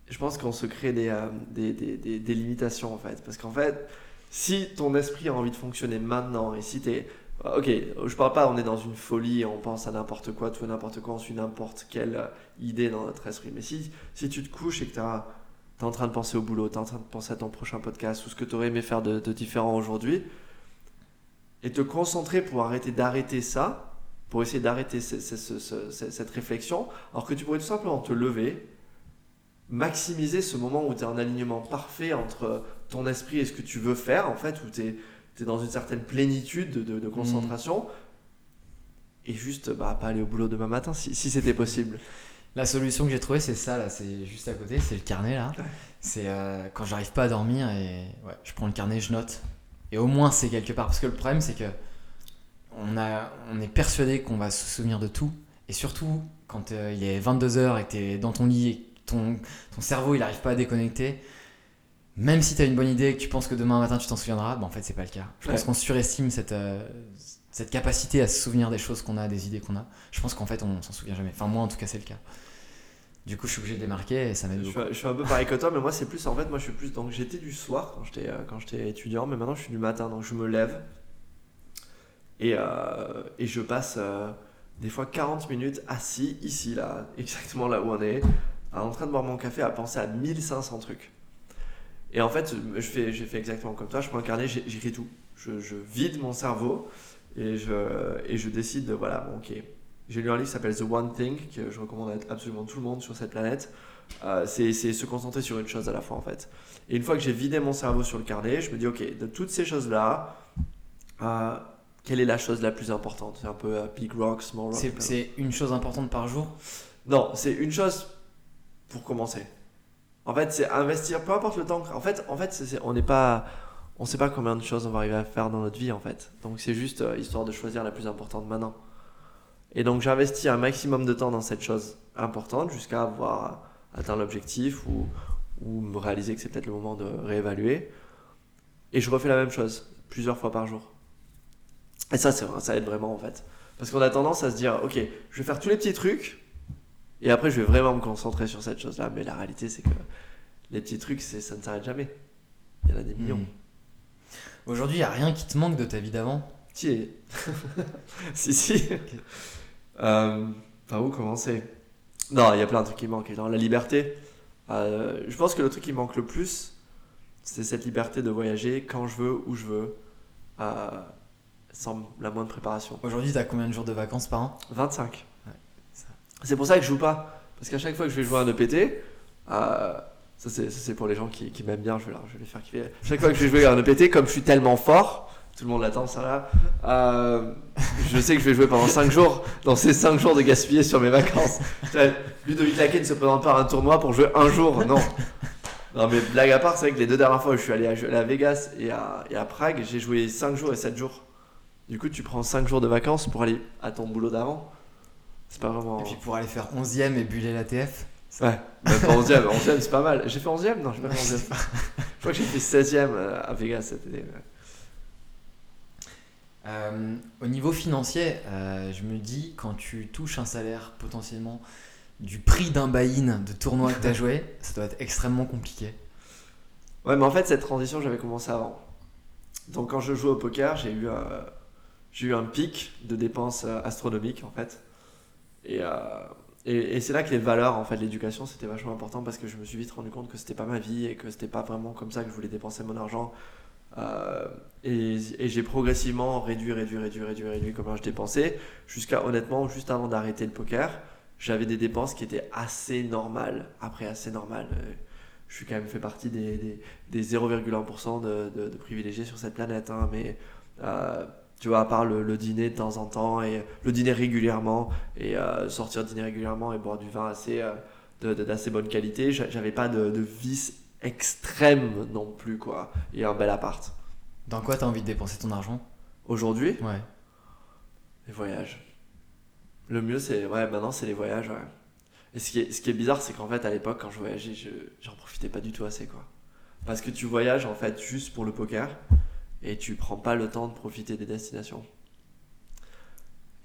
je pense qu'on se crée des, euh, des, des, des- des limitations, en fait. Parce qu'en fait, si ton esprit a envie de fonctionner maintenant, et si t'es... Ok, je parle pas, on est dans une folie, on pense à n'importe quoi, tout n'importe quoi, on suit n'importe quelle euh, idée dans notre esprit. Mais si, si tu te couches et que tu es en train de penser au boulot, tu es en train de penser à ton prochain podcast, ou ce que tu aurais aimé faire de, de différent aujourd'hui, et te concentrer pour arrêter d'arrêter ça, pour essayer d'arrêter ce- ce- ce- ce- ce- cette réflexion, alors que tu pourrais tout simplement te lever, maximiser ce moment où tu es en alignement parfait entre ton esprit et ce que tu veux faire, en fait, où tu es, dans une certaine plénitude de, de- de concentration, et juste bah, pas aller au boulot demain matin, si, si c'était possible. La solution que j'ai trouvée, c'est ça, là, c'est juste à côté, c'est le carnet là. C'est euh, quand j'arrive pas à dormir et ouais, je prends le carnet, je note. Et au moins c'est quelque part. Parce que le problème, c'est que on, a, on est persuadé qu'on va se souvenir de tout. Et surtout, quand euh, il est 22h et que tu es dans ton lit et que ton, ton cerveau il arrive pas à déconnecter, même si tu as une bonne idée et que tu penses que demain matin tu t'en souviendras, bah, en fait c'est pas le cas. Je pense qu'on surestime cette, euh, cette capacité à se souvenir des choses qu'on a, des idées qu'on a. Je pense qu'en fait on s'en souvient jamais. Enfin moi en tout cas c'est le cas. Du coup je suis obligé de les marquer et ça m'aide beaucoup. je suis un peu pareil que toi, mais moi c'est plus en fait, moi je suis plus donc j'étais du soir quand j'étais euh, quand j'étais étudiant, mais maintenant je suis du matin, donc je me lève et, euh, et je passe euh, des fois 40 minutes assis ici là, exactement là où on est, en train de boire mon café, à penser à 1500 trucs. Et en fait, je fais, j'ai fait exactement comme toi, je prends un carnet, j'écris tout, je, je vide mon cerveau et je, et je décide de voilà, bon, ok. J'ai lu un livre qui s'appelle The One Thing, que je recommande à absolument tout le monde sur cette planète. Euh, c'est se concentrer sur une chose à la fois en fait. Et une fois que j'ai vidé mon cerveau sur le carnet, je me dis ok, de toutes ces choses-là, euh, quelle est la chose la plus importante? C'est un peu euh, big rock, small rock. C'est- une chose importante par jour? Non, c'est une chose pour commencer. En fait, c'est investir, peu importe le temps. En fait, en fait, on n'est pas, on sait pas combien de choses on va arriver à faire dans notre vie en fait. Donc c'est juste euh, histoire de choisir la plus importante maintenant. Et donc j'investis un maximum de temps dans cette chose importante jusqu'à avoir atteint l'objectif ou, ou me réaliser que c'est peut-être le moment de réévaluer. Et je refais la même chose plusieurs fois par jour. Et ça, ça aide vraiment en fait. Parce qu'on a tendance à se dire, ok, je vais faire tous les petits trucs et après je vais vraiment me concentrer sur cette chose-là. Mais la réalité, c'est que les petits trucs, ça ne s'arrête jamais. Il y en a des millions. Aujourd'hui, il a rien qui te manque de ta vie d'avant? Si, si, si. Euh, par où commencer? Non, il y a plein de trucs qui manquent. Dans la liberté, euh, je pense que le truc qui manque le plus, c'est cette liberté de voyager quand je veux, où je veux, euh, sans la moindre préparation. Aujourd'hui, t'as combien de jours de vacances par an? 25. Ouais. C'est pour ça que je joue pas. Parce qu'à chaque fois que je vais jouer un EPT, euh, ça c'est pour les gens qui, qui m'aiment bien, je vais, leur- je vais les faire kiffer. Chaque fois que je vais jouer un EPT, comme je suis tellement fort, tout le monde l'attend ça là, euh, je sais que je vais jouer pendant 5 jours, dans ces 5 jours de gaspiller sur mes vacances. Ludovic Laquet ne se présente pas à un tournoi pour jouer un jour, non. Non mais blague à part, c'est vrai que les deux dernières fois où je suis allé à, je suis allé à Vegas et à, et à Prague, j'ai joué 5 jours et 7 jours. Du coup, tu prends 5 jours de vacances pour aller à ton boulot d'avant. C'est pas vraiment. Et puis pour aller faire 11ème et buller la TF Ouais, même pas 11ème, 11ème c'est pas mal. J'ai fait 11ème Non, j'ai pas fait 11ème. Je crois que j'ai fait 16ème euh, à Vegas cet été. Euh, Au niveau financier, euh, je me dis, quand tu touches un salaire potentiellement du prix d'un buy-in de tournoi que tu as joué, ça doit être extrêmement compliqué. Ouais, mais en fait, cette transition, j'avais commencé avant. Donc, quand je jouais au poker, j'ai eu, euh, j'ai eu un pic de dépenses astronomiques, en fait. Et, et, et c'est là que les valeurs, en fait, l'éducation, c'était vachement important parce que je me suis vite rendu compte que c'était pas ma vie et que c'était pas vraiment comme ça que je voulais dépenser mon argent. Euh, et j'ai progressivement réduit, réduit, réduit, réduit, réduit comment je dépensais, jusqu'à honnêtement, juste avant d'arrêter le poker, j'avais des dépenses qui étaient assez normales. Après, assez normales. euh, je suis quand même fait partie des, des, des 0,1% de, privilégiés sur cette planète. hein, mais euh, tu vois, à part le, dîner de temps en temps et le dîner régulièrement et sortir dîner régulièrement et boire du vin assez, d'assez bonne qualité, j'a- j'avais pas de, de vice extrême non plus, quoi. Et un bel appart. Dans quoi t'as envie de dépenser ton argent? Aujourd'hui, Ouais. les voyages. Le mieux, c'est. Ouais, maintenant, c'est les voyages, ouais. Et ce qui est, ce qui est bizarre, c'est qu'en fait, à l'époque, quand je voyageais, je, j'en profitais pas du tout assez, quoi. Parce que tu voyages, en fait, juste pour le poker, et tu prends pas le temps de profiter des destinations.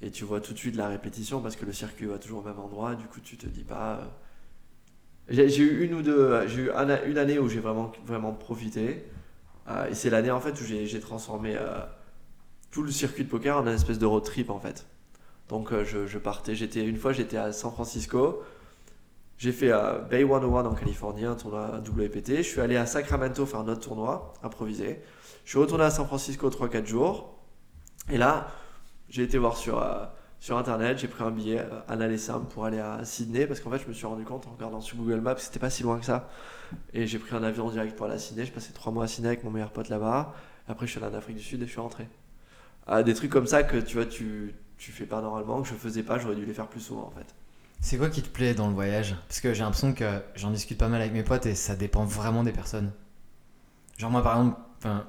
Et tu vois tout de suite la répétition, parce que le circuit va toujours au même endroit, du coup, tu te dis pas. J'ai eu une ou deux. J'ai eu un- une année où j'ai vraiment, vraiment profité. euh, et c'est l'année, en fait, où j'ai transformé. euh, tout le circuit de poker en une espèce de road trip en fait. Donc euh, je, partais, j'étais une fois j'étais à San Francisco, j'ai fait Bay 101 en Californie, un tournoi WPT, je suis allé à Sacramento faire un autre tournoi improvisé, je suis retourné à San Francisco 3-4 jours, et là j'ai été voir sur, sur internet, j'ai pris un billet euh, à l'aller simple pour aller à Sydney, parce qu'en fait je me suis rendu compte en regardant sur Google Maps que c'était pas si loin que ça, et j'ai pris un avion direct pour aller à Sydney, j'ai passé 3 mois à Sydney avec mon meilleur pote là-bas, après je suis allé en Afrique du Sud et je suis rentré. Ah, des trucs comme ça que tu vois, tu, tu fais pas normalement, que je faisais pas, j'aurais dû les faire plus souvent en fait. C'est quoi qui te plaît dans le voyage? Parce que j'ai l'impression que j'en discute pas mal avec mes potes et ça dépend vraiment des personnes. Genre moi par exemple,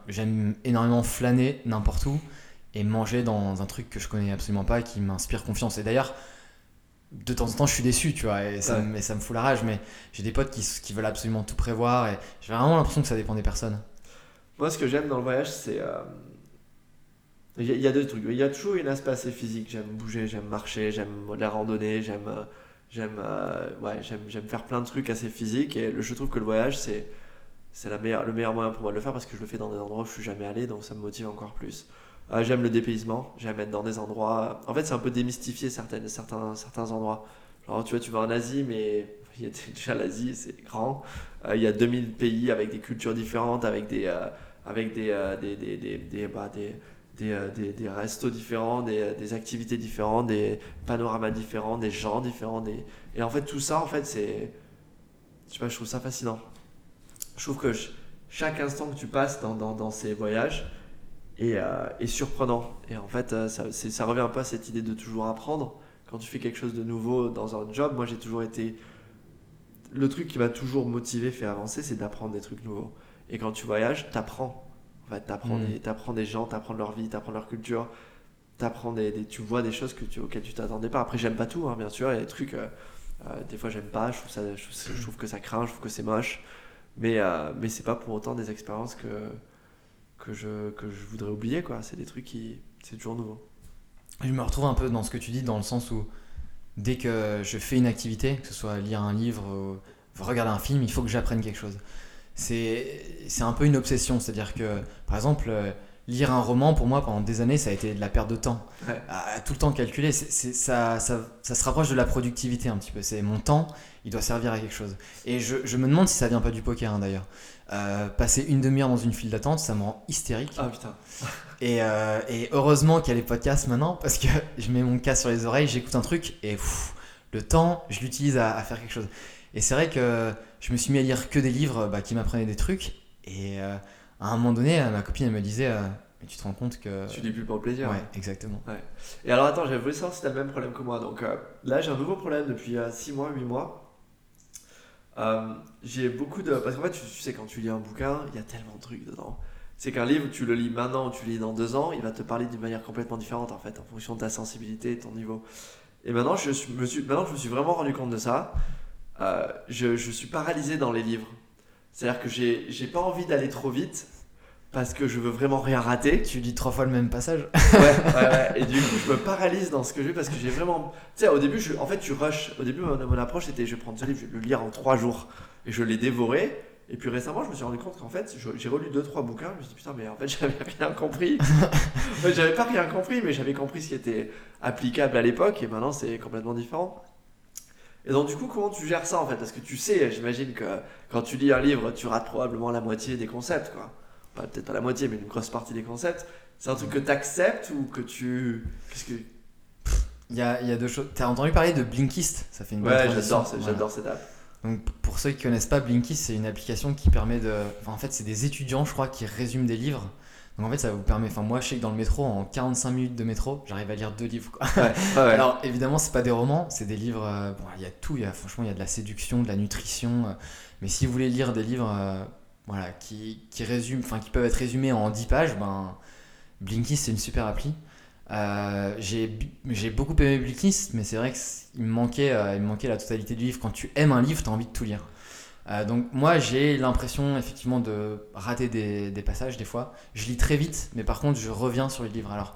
j'aime énormément flâner n'importe où et manger dans un truc que je connais absolument pas et qui m'inspire confiance. Et d'ailleurs, de temps en temps je suis déçu, tu vois, et ça, Ouais. ça me fout la rage, mais j'ai des potes qui, qui veulent absolument tout prévoir et j'ai vraiment l'impression que ça dépend des personnes. Moi, ce que j'aime dans le voyage, c'est. euh, Il y, a- il y a deux trucs. Il y a toujours un aspect assez physique. J'aime bouger, j'aime marcher, j'aime la randonnée, j'aime. euh, J'aime euh, ouais, j'aime faire plein de trucs assez physiques. Et le- je trouve que le voyage, c'est. C'est la meilleure, le meilleur moyen pour moi de le faire parce que je le fais dans des endroits où je suis jamais allé, donc ça me motive encore plus. Euh, j'aime le dépaysement, j'aime être dans des endroits. En fait, c'est un peu démystifier certaines, certains, certains endroits. Genre, tu vois, tu vas en Asie, mais il y a déjà l'Asie, c'est grand. Euh, il y a 2000 pays avec des cultures différentes, avec des, euh, avec des, euh, des, des, des, des, bah, euh, des, des restos différents, des, des activités différentes, des panoramas différents, des gens différents. Et en fait, tout ça, en fait, c'est. Je sais pas, je trouve ça fascinant. Je trouve que ch- chaque instant que tu passes dans, dans, dans ces voyages euh, est surprenant. Et en fait, euh, ça, ça revient un peu à cette idée de toujours apprendre. Quand tu fais quelque chose de nouveau dans un job, moi j'ai toujours été. Le truc qui m'a toujours motivé, fait avancer, c'est d'apprendre des trucs nouveaux. Et quand tu voyages, t'apprends. En fait, t'apprends Mm. des, t'apprends des gens, t'apprends leur vie, t'apprends leur culture, t'apprends des, des- tu vois des choses que tu, auxquelles tu t'attendais pas. Après, j'aime pas tout, hein, bien sûr. Il y a des trucs, euh, euh, des fois j'aime pas, je trouve, ça, je, trouve, je trouve que ça craint, je trouve que c'est moche. Mais, mais c'est pas pour autant des expériences que, que, je, que je voudrais oublier, quoi. C'est des trucs qui. C'est toujours nouveau. Je me retrouve un peu dans ce que tu dis, dans le sens où dès que je fais une activité, que ce soit lire un livre ou regarder un film, il faut que j'apprenne quelque chose. C'est un peu une obsession, c'est-à-dire que, par exemple, lire un roman, pour moi, pendant des années, ça a été de la perte de temps. Ouais. À, à tout le temps calculer, ça, ça, ça se rapproche de la productivité un petit peu. C'est mon temps, il doit servir à quelque chose. Et je, je me demande si ça vient pas du poker, hein, d'ailleurs. Euh, passer une demi-heure dans une file d'attente, ça me rend hystérique. Ah putain. Et, euh, et heureusement qu'il y a les podcasts maintenant, parce que je mets mon casque sur les oreilles, j'écoute un truc, et pff, le temps, je l'utilise à, à faire quelque chose. Et c'est vrai que je me suis mis à lire que des livres bah, qui m'apprenaient des trucs, et euh, à un moment donné, ma copine, elle me disait, mais tu te rends compte que... Tu lis plus pour le plaisir. Ouais, exactement. Et alors attends, j'avais voulu savoir si t'as le même problème que moi. Donc euh, là, j'ai un nouveau problème depuis 6 mois, 8 mois. Euh, j'ai beaucoup de. Parce qu'en fait, tu, tu sais, quand tu lis un bouquin, il y a tellement de trucs dedans. C'est qu'un livre, tu le lis maintenant ou tu le lis dans 2 ans, il va te parler d'une manière complètement différente en fait, en fonction de ta sensibilité et ton niveau. Et maintenant, je me suis, maintenant je me suis vraiment rendu compte de ça, euh, je, je suis paralysé dans les livres. C'est-à-dire que j'ai pas envie d'aller trop vite parce que je veux vraiment rien rater. Tu lis trois fois le même passage Ouais, ouais, ouais. Et du coup, je me paralyse dans ce que je fais parce que j'ai vraiment. Tu sais, au début, je... en fait, tu rushes. Au début, mon, mon approche c'était je vais prendre ce livre, je vais le lire en trois jours. Et je l'ai dévoré. Et puis récemment, je me suis rendu compte qu'en fait, j'ai relu deux, trois bouquins. Je me suis dit, putain, mais en fait, j'avais rien compris. j'avais pas rien compris, mais j'avais compris ce qui était applicable à l'époque. Et maintenant, c'est complètement différent. Et donc, du coup, comment tu gères ça en fait? Parce que tu sais, j'imagine que quand tu lis un livre, tu rates probablement la moitié des concepts, quoi. Enfin, peut-être pas la moitié, mais une grosse partie des concepts. C'est un truc que tu acceptes ou que tu. Qu'est-ce que. Il y a, y a deux choses. T'as entendu parler de Blinkist? Ça fait une bonne Ouais, j'adore, Voilà. j'adore cette app. Donc pour ceux qui connaissent pas Blinkist, c'est une application qui permet de. Enfin, en fait, c'est des étudiants, je crois, qui résument des livres. Donc en fait, ça vous permet. Enfin, moi, je sais que dans le métro, en 45 minutes de métro, j'arrive à lire deux livres. Quoi. Ouais, ouais, ouais. Alors évidemment, c'est pas des romans, c'est des livres. euh, bon, il y a tout. Y a franchement, il y a de la séduction, de la nutrition. euh, mais si vous voulez lire des livres, euh, voilà, qui, qui enfin, qui peuvent être résumés en 10 pages, ben, Blinkist, c'est une super appli. Euh, j'ai beaucoup aimé Blinkist, mais c'est vrai qu'il me manquait, euh, me manquait la totalité du livre. Quand tu aimes un livre, tu as envie de tout lire. Euh, donc moi j'ai l'impression effectivement de rater des, des passages des fois. Je lis très vite, mais par contre je reviens sur les livres. Alors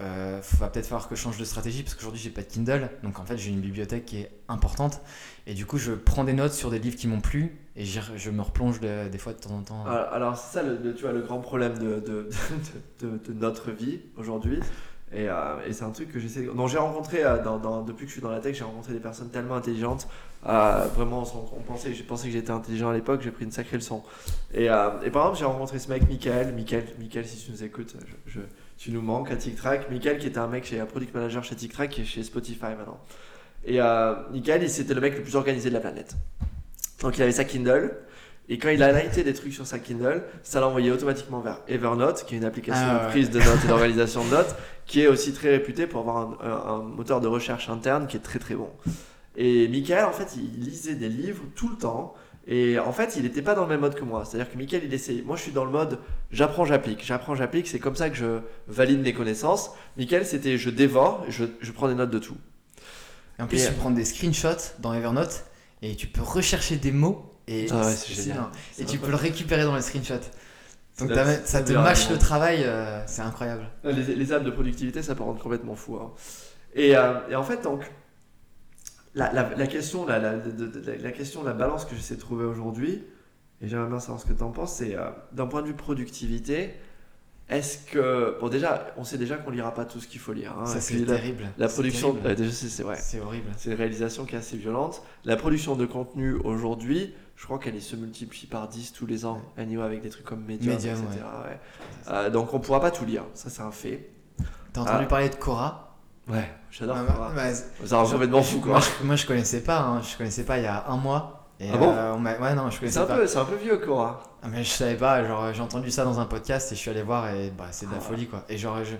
euh, va peut-être falloir que je change de stratégie parce qu'aujourd'hui j'ai pas de Kindle, donc en fait j'ai une bibliothèque qui est importante et du coup je prends des notes sur des livres qui m'ont plu et je me replonge de- des fois de temps en temps. Alors, alors, c'est ça, le, tu vois, le grand problème de, notre vie aujourd'hui. Et, euh, et c'est un truc que j'essaie. Non, j'ai rencontré, euh, depuis que je suis dans la tech, j'ai rencontré des personnes tellement intelligentes. Euh, vraiment, on, pensait, j'ai pensé que j'étais intelligent à l'époque, j'ai pris une sacrée leçon. Et, par exemple, j'ai rencontré ce mec, Michael. Michael, Michael si tu nous écoutes, je- tu nous manques à TicTrac. Michael, qui était un mec, chez un product manager chez TicTrac, qui est chez Spotify maintenant. Et euh, Michael, il- c'était le mec le plus organisé de la planète. Donc, il avait sa Kindle. Et quand il a lighté des trucs sur sa Kindle, ça l'a envoyé automatiquement vers Evernote, qui est une application Ah de prise de notes et d'organisation de notes, qui est aussi très réputée pour avoir un, un- un moteur de recherche interne qui est très très bon. Et Michael, en fait, il lisait des livres tout le temps. Et en fait, il n'était pas dans le même mode que moi. C'est-à-dire que Michael, il essayait. Moi, je suis dans le mode j'apprends, j'applique. J'apprends, j'applique. C'est comme ça que je valide mes connaissances. Michael, c'était je dévore, je, je prends des notes de tout. Et en plus et- tu prends des screenshots dans Evernote et tu peux rechercher des mots et, Ah ouais, et tu peux le récupérer dans les screenshots. Donc ça te mâche vraiment. le travail, euh, c'est incroyable. Les, les apps de productivité, ça peut rendre complètement fou. hein. Et, euh, et en fait, donc, la, la- la question, la, question, la balance que j'essaie de trouver aujourd'hui, et j'aimerais bien savoir ce que tu en penses, c'est euh, d'un point de vue productivité, est-ce que. Bon, déjà, on sait déjà qu'on lira pas tout ce qu'il faut lire. hein, ça c'est terrible. la production. euh, déjà, c'est vrai. C'est horrible. C'est une réalisation qui est assez violente. La production de contenu aujourd'hui, je crois qu'elle se multiplie par 10 tous les ans, anyway, avec des trucs comme Medium, Medium, etc. ouais. Euh, donc on pourra pas tout lire, ça c'est un fait. T'as entendu Ah. parler de Cora Ouais, j'adore. Ça rend je- complètement fou quoi. Moi je, moi, je connaissais pas, hein. je connaissais pas il y a un mois. Et, Ah bon euh, on Ouais, non, je C'est connaissais un, pas. peu, c'est un peu vieux Cora. Ah, mais je savais pas, genre j'ai entendu ça dans un podcast et je suis allé voir et bah, c'est de la Ah. folie quoi. Et genre, je,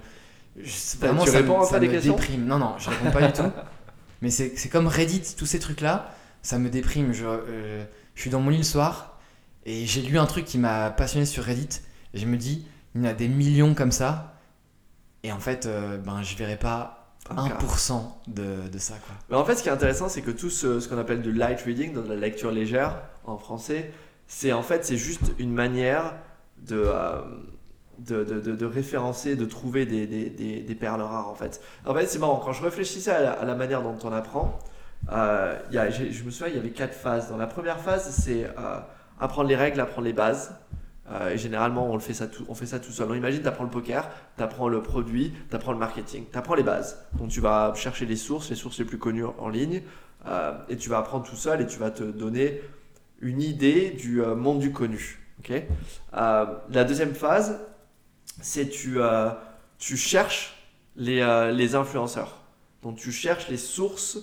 je- vraiment, tu ça, réponds me, un ça des me questions déprime. Non, non, je réponds pas du tout. Mais c'est c'est comme Reddit, tous ces trucs là, ça me déprime. Je, euh, je suis dans mon lit le soir et j'ai lu un truc qui m'a passionné sur Reddit et je me dis, il y en a des millions comme ça et en fait, euh, ben, je verrai pas Un. 1% de, de ça quoi. Mais en fait, ce qui est intéressant, c'est que tout ce, ce qu'on appelle du light reading, donc de la lecture légère en français, c'est en fait c'est juste une manière de, euh, de, de, référencer, de trouver des, des, des, des perles rares en fait. En fait, c'est marrant, quand je réfléchissais à la, à la manière dont on apprend, euh, y a- je me souviens, il y avait quatre phases. Dans la première phase, c'est euh, apprendre les règles, apprendre les bases. Euh, et généralement, on, le fait ça tout, on fait ça tout seul. Donc, imagine, tu apprends le poker, tu apprends le produit, tu apprends le marketing, tu apprends les bases. Donc, tu vas chercher les sources, les sources les plus connues en ligne, euh, et tu vas apprendre tout seul et tu vas te donner une idée du euh, monde du connu. la deuxième phase, c'est tu, tu cherches les, les influenceurs. Donc, tu cherches les sources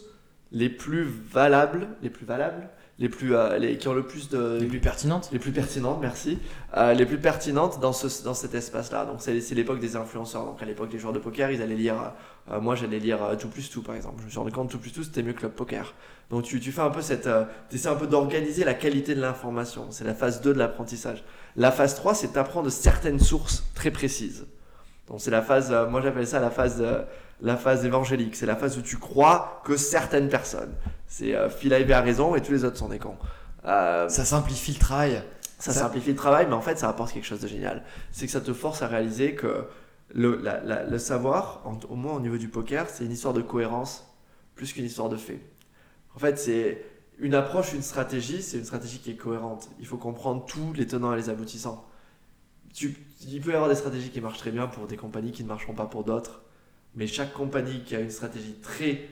les plus valables, les plus valables, les plus, euh, les, qui ont le plus de, Les plus pertinentes les plus pertinentes, merci. Euh, les plus pertinentes dans, ce, dans cet espace-là. Donc, c'est c'est l'époque des influenceurs. Donc, à l'époque des joueurs de poker, ils allaient lire. euh, moi, j'allais lire euh, tout plus tout, par exemple. Je me suis rendu compte tout plus tout, c'était mieux que Club Poker. Donc, tu, tu fais un peu cette. tu essaies un peu d'organiser la qualité de l'information. C'est la phase 2 de l'apprentissage. La phase 3, c'est d'apprendre certaines sources très précises. Donc, c'est la phase. euh, moi, j'appelle ça la phase. La phase évangélique, c'est la phase où tu crois que certaines personnes, c'est euh, Phil Ivey a raison et tous les autres sont des cons. Euh, Ça simplifie le travail. ça, Ça- simplifie le travail, mais en fait, ça apporte quelque chose de génial. C'est que ça te force à réaliser que le, la- la- le savoir, en- au moins au niveau du poker, c'est une histoire de cohérence plus qu'une histoire de fait. En fait, c'est une approche, une stratégie, c'est une stratégie qui est cohérente. Il faut comprendre tous les tenants et les aboutissants. Tu- il peut y avoir des stratégies qui marchent très bien pour des compagnies qui ne marcheront pas pour d'autres, mais chaque compagnie qui a une stratégie très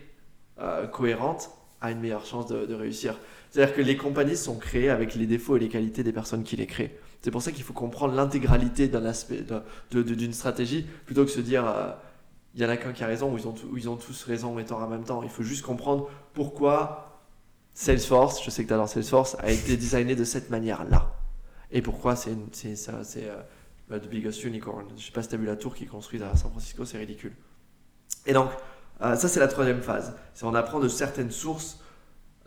euh, cohérente a une meilleure chance de, réussir. C'est-à-dire que les compagnies sont créées avec les défauts et les qualités des personnes qui les créent. C'est pour ça qu'il faut comprendre l'intégralité d'un aspect d'une stratégie plutôt que se dire euh, il y en a qu'un qui a raison ou ils ont, ils ont tous raison et tort en même temps. Il faut juste comprendre pourquoi Salesforce, je sais que tu adores Salesforce, a été designé de cette manière-là. Et pourquoi c'est ça, c'est euh, bah, The Biggest Unicorn. Je sais pas si tu as vu la tour qui est construite à San Francisco, c'est ridicule. Et donc, euh, ça c'est la troisième phase. C'est on apprend de certaines sources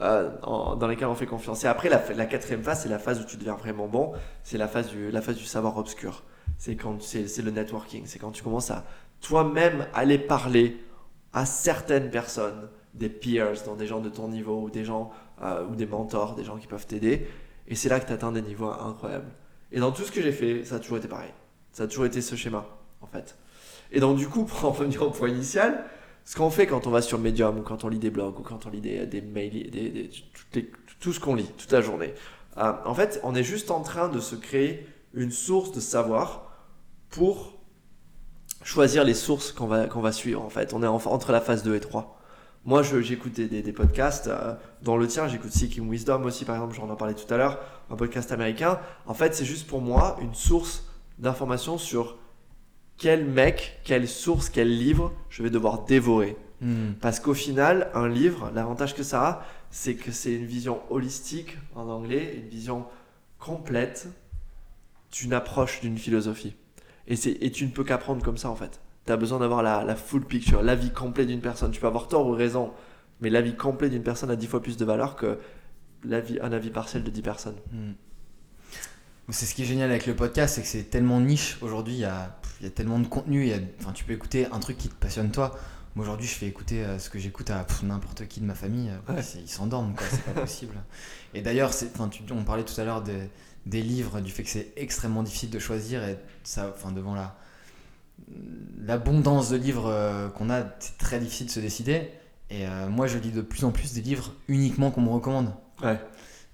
euh, dans lesquelles on fait confiance. Et après, la, quatrième phase, c'est la phase où tu deviens vraiment bon. C'est la phase du, savoir obscur. C'est le networking. C'est quand tu commences à toi-même aller parler à certaines personnes, des peers, dans des gens de ton niveau ou des gens euh, ou des mentors, des gens qui peuvent t'aider. Et c'est là que tu atteins des niveaux incroyables. Et dans tout ce que j'ai fait, ça a toujours été pareil. Ça a toujours été ce schéma, en fait. Et donc, du coup, pour en revenir au point initial, ce qu'on fait quand on va sur Medium ou quand on lit des blogs ou quand on lit des, mails, tout ce qu'on lit toute la journée, euh, en fait, on est juste en train de se créer une source de savoir pour choisir les sources qu'on va, qu'on va suivre, en fait. On est en- entre la phase 2 et 3. Moi, j'écoute des, podcasts. euh, dans le tien, j'écoute Seeking Wisdom aussi, par exemple, j'en ai parlé tout à l'heure, un podcast américain. En fait, c'est juste pour moi une source d'information sur quel mec, quelle source, quel livre je vais devoir dévorer. Hmm. Parce qu'au final, un livre, l'avantage que ça a, c'est que c'est une vision holistique en anglais, une vision complète d'une approche d'une philosophie. Et, tu ne peux qu'apprendre comme ça en fait. Tu as besoin d'avoir la, la full picture, l'avis complet d'une personne. Tu peux avoir tort ou raison, mais l'avis complet d'une personne a dix fois plus de valeur que l'avis, un avis partiel de 10 personnes. Hmm. C'est ce qui est génial avec le podcast, c'est que c'est tellement niche aujourd'hui, il y a, il y a tellement de contenu, y a- tu peux écouter un truc qui te passionne toi. Moi aujourd'hui je fais écouter euh, ce que j'écoute à n'importe qui de ma famille, euh, Ouais. ils s'endorment quoi, c'est pas possible. Et d'ailleurs, c'est- enfin, tu- on parlait tout à l'heure des, des livres, du fait que c'est extrêmement difficile de choisir et ça, enfin, devant la l'abondance de livres euh, qu'on a, c'est très difficile de se décider. Et moi je lis de plus en plus des livres uniquement qu'on me recommande. Ouais.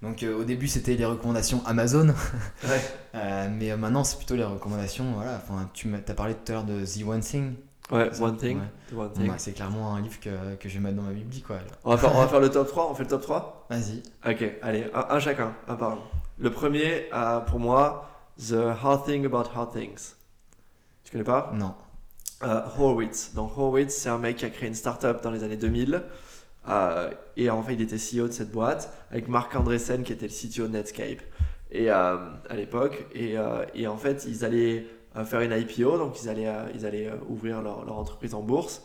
Donc euh, au début c'était les recommandations Amazon, Ouais. Euh, mais euh, maintenant c'est plutôt les recommandations. Voilà, enfin, tu as parlé tout à l'heure de The One Thing. Ouais, One Thing. ouais. One Bon, thing. bah, c'est clairement un livre que, que je vais mettre dans ma bibli quoi. On, va faire, on va faire le top 3, on fait le top 3 Vas-y. Ok, allez, un, un chacun, un par un. Le premier, pour moi, The Hard Thing About Hard Things. Tu connais pas? Non. Horowitz. Donc Horowitz, c'est un mec qui a créé une startup dans les années 2000. Euh, et en fait, il était CEO de cette boîte avec Marc Andreessen qui était le CTO de Netscape et, euh, à l'époque. Et, euh, et en fait, ils allaient faire une IPO, donc ils allaient, ils allaient ouvrir leur, entreprise en bourse.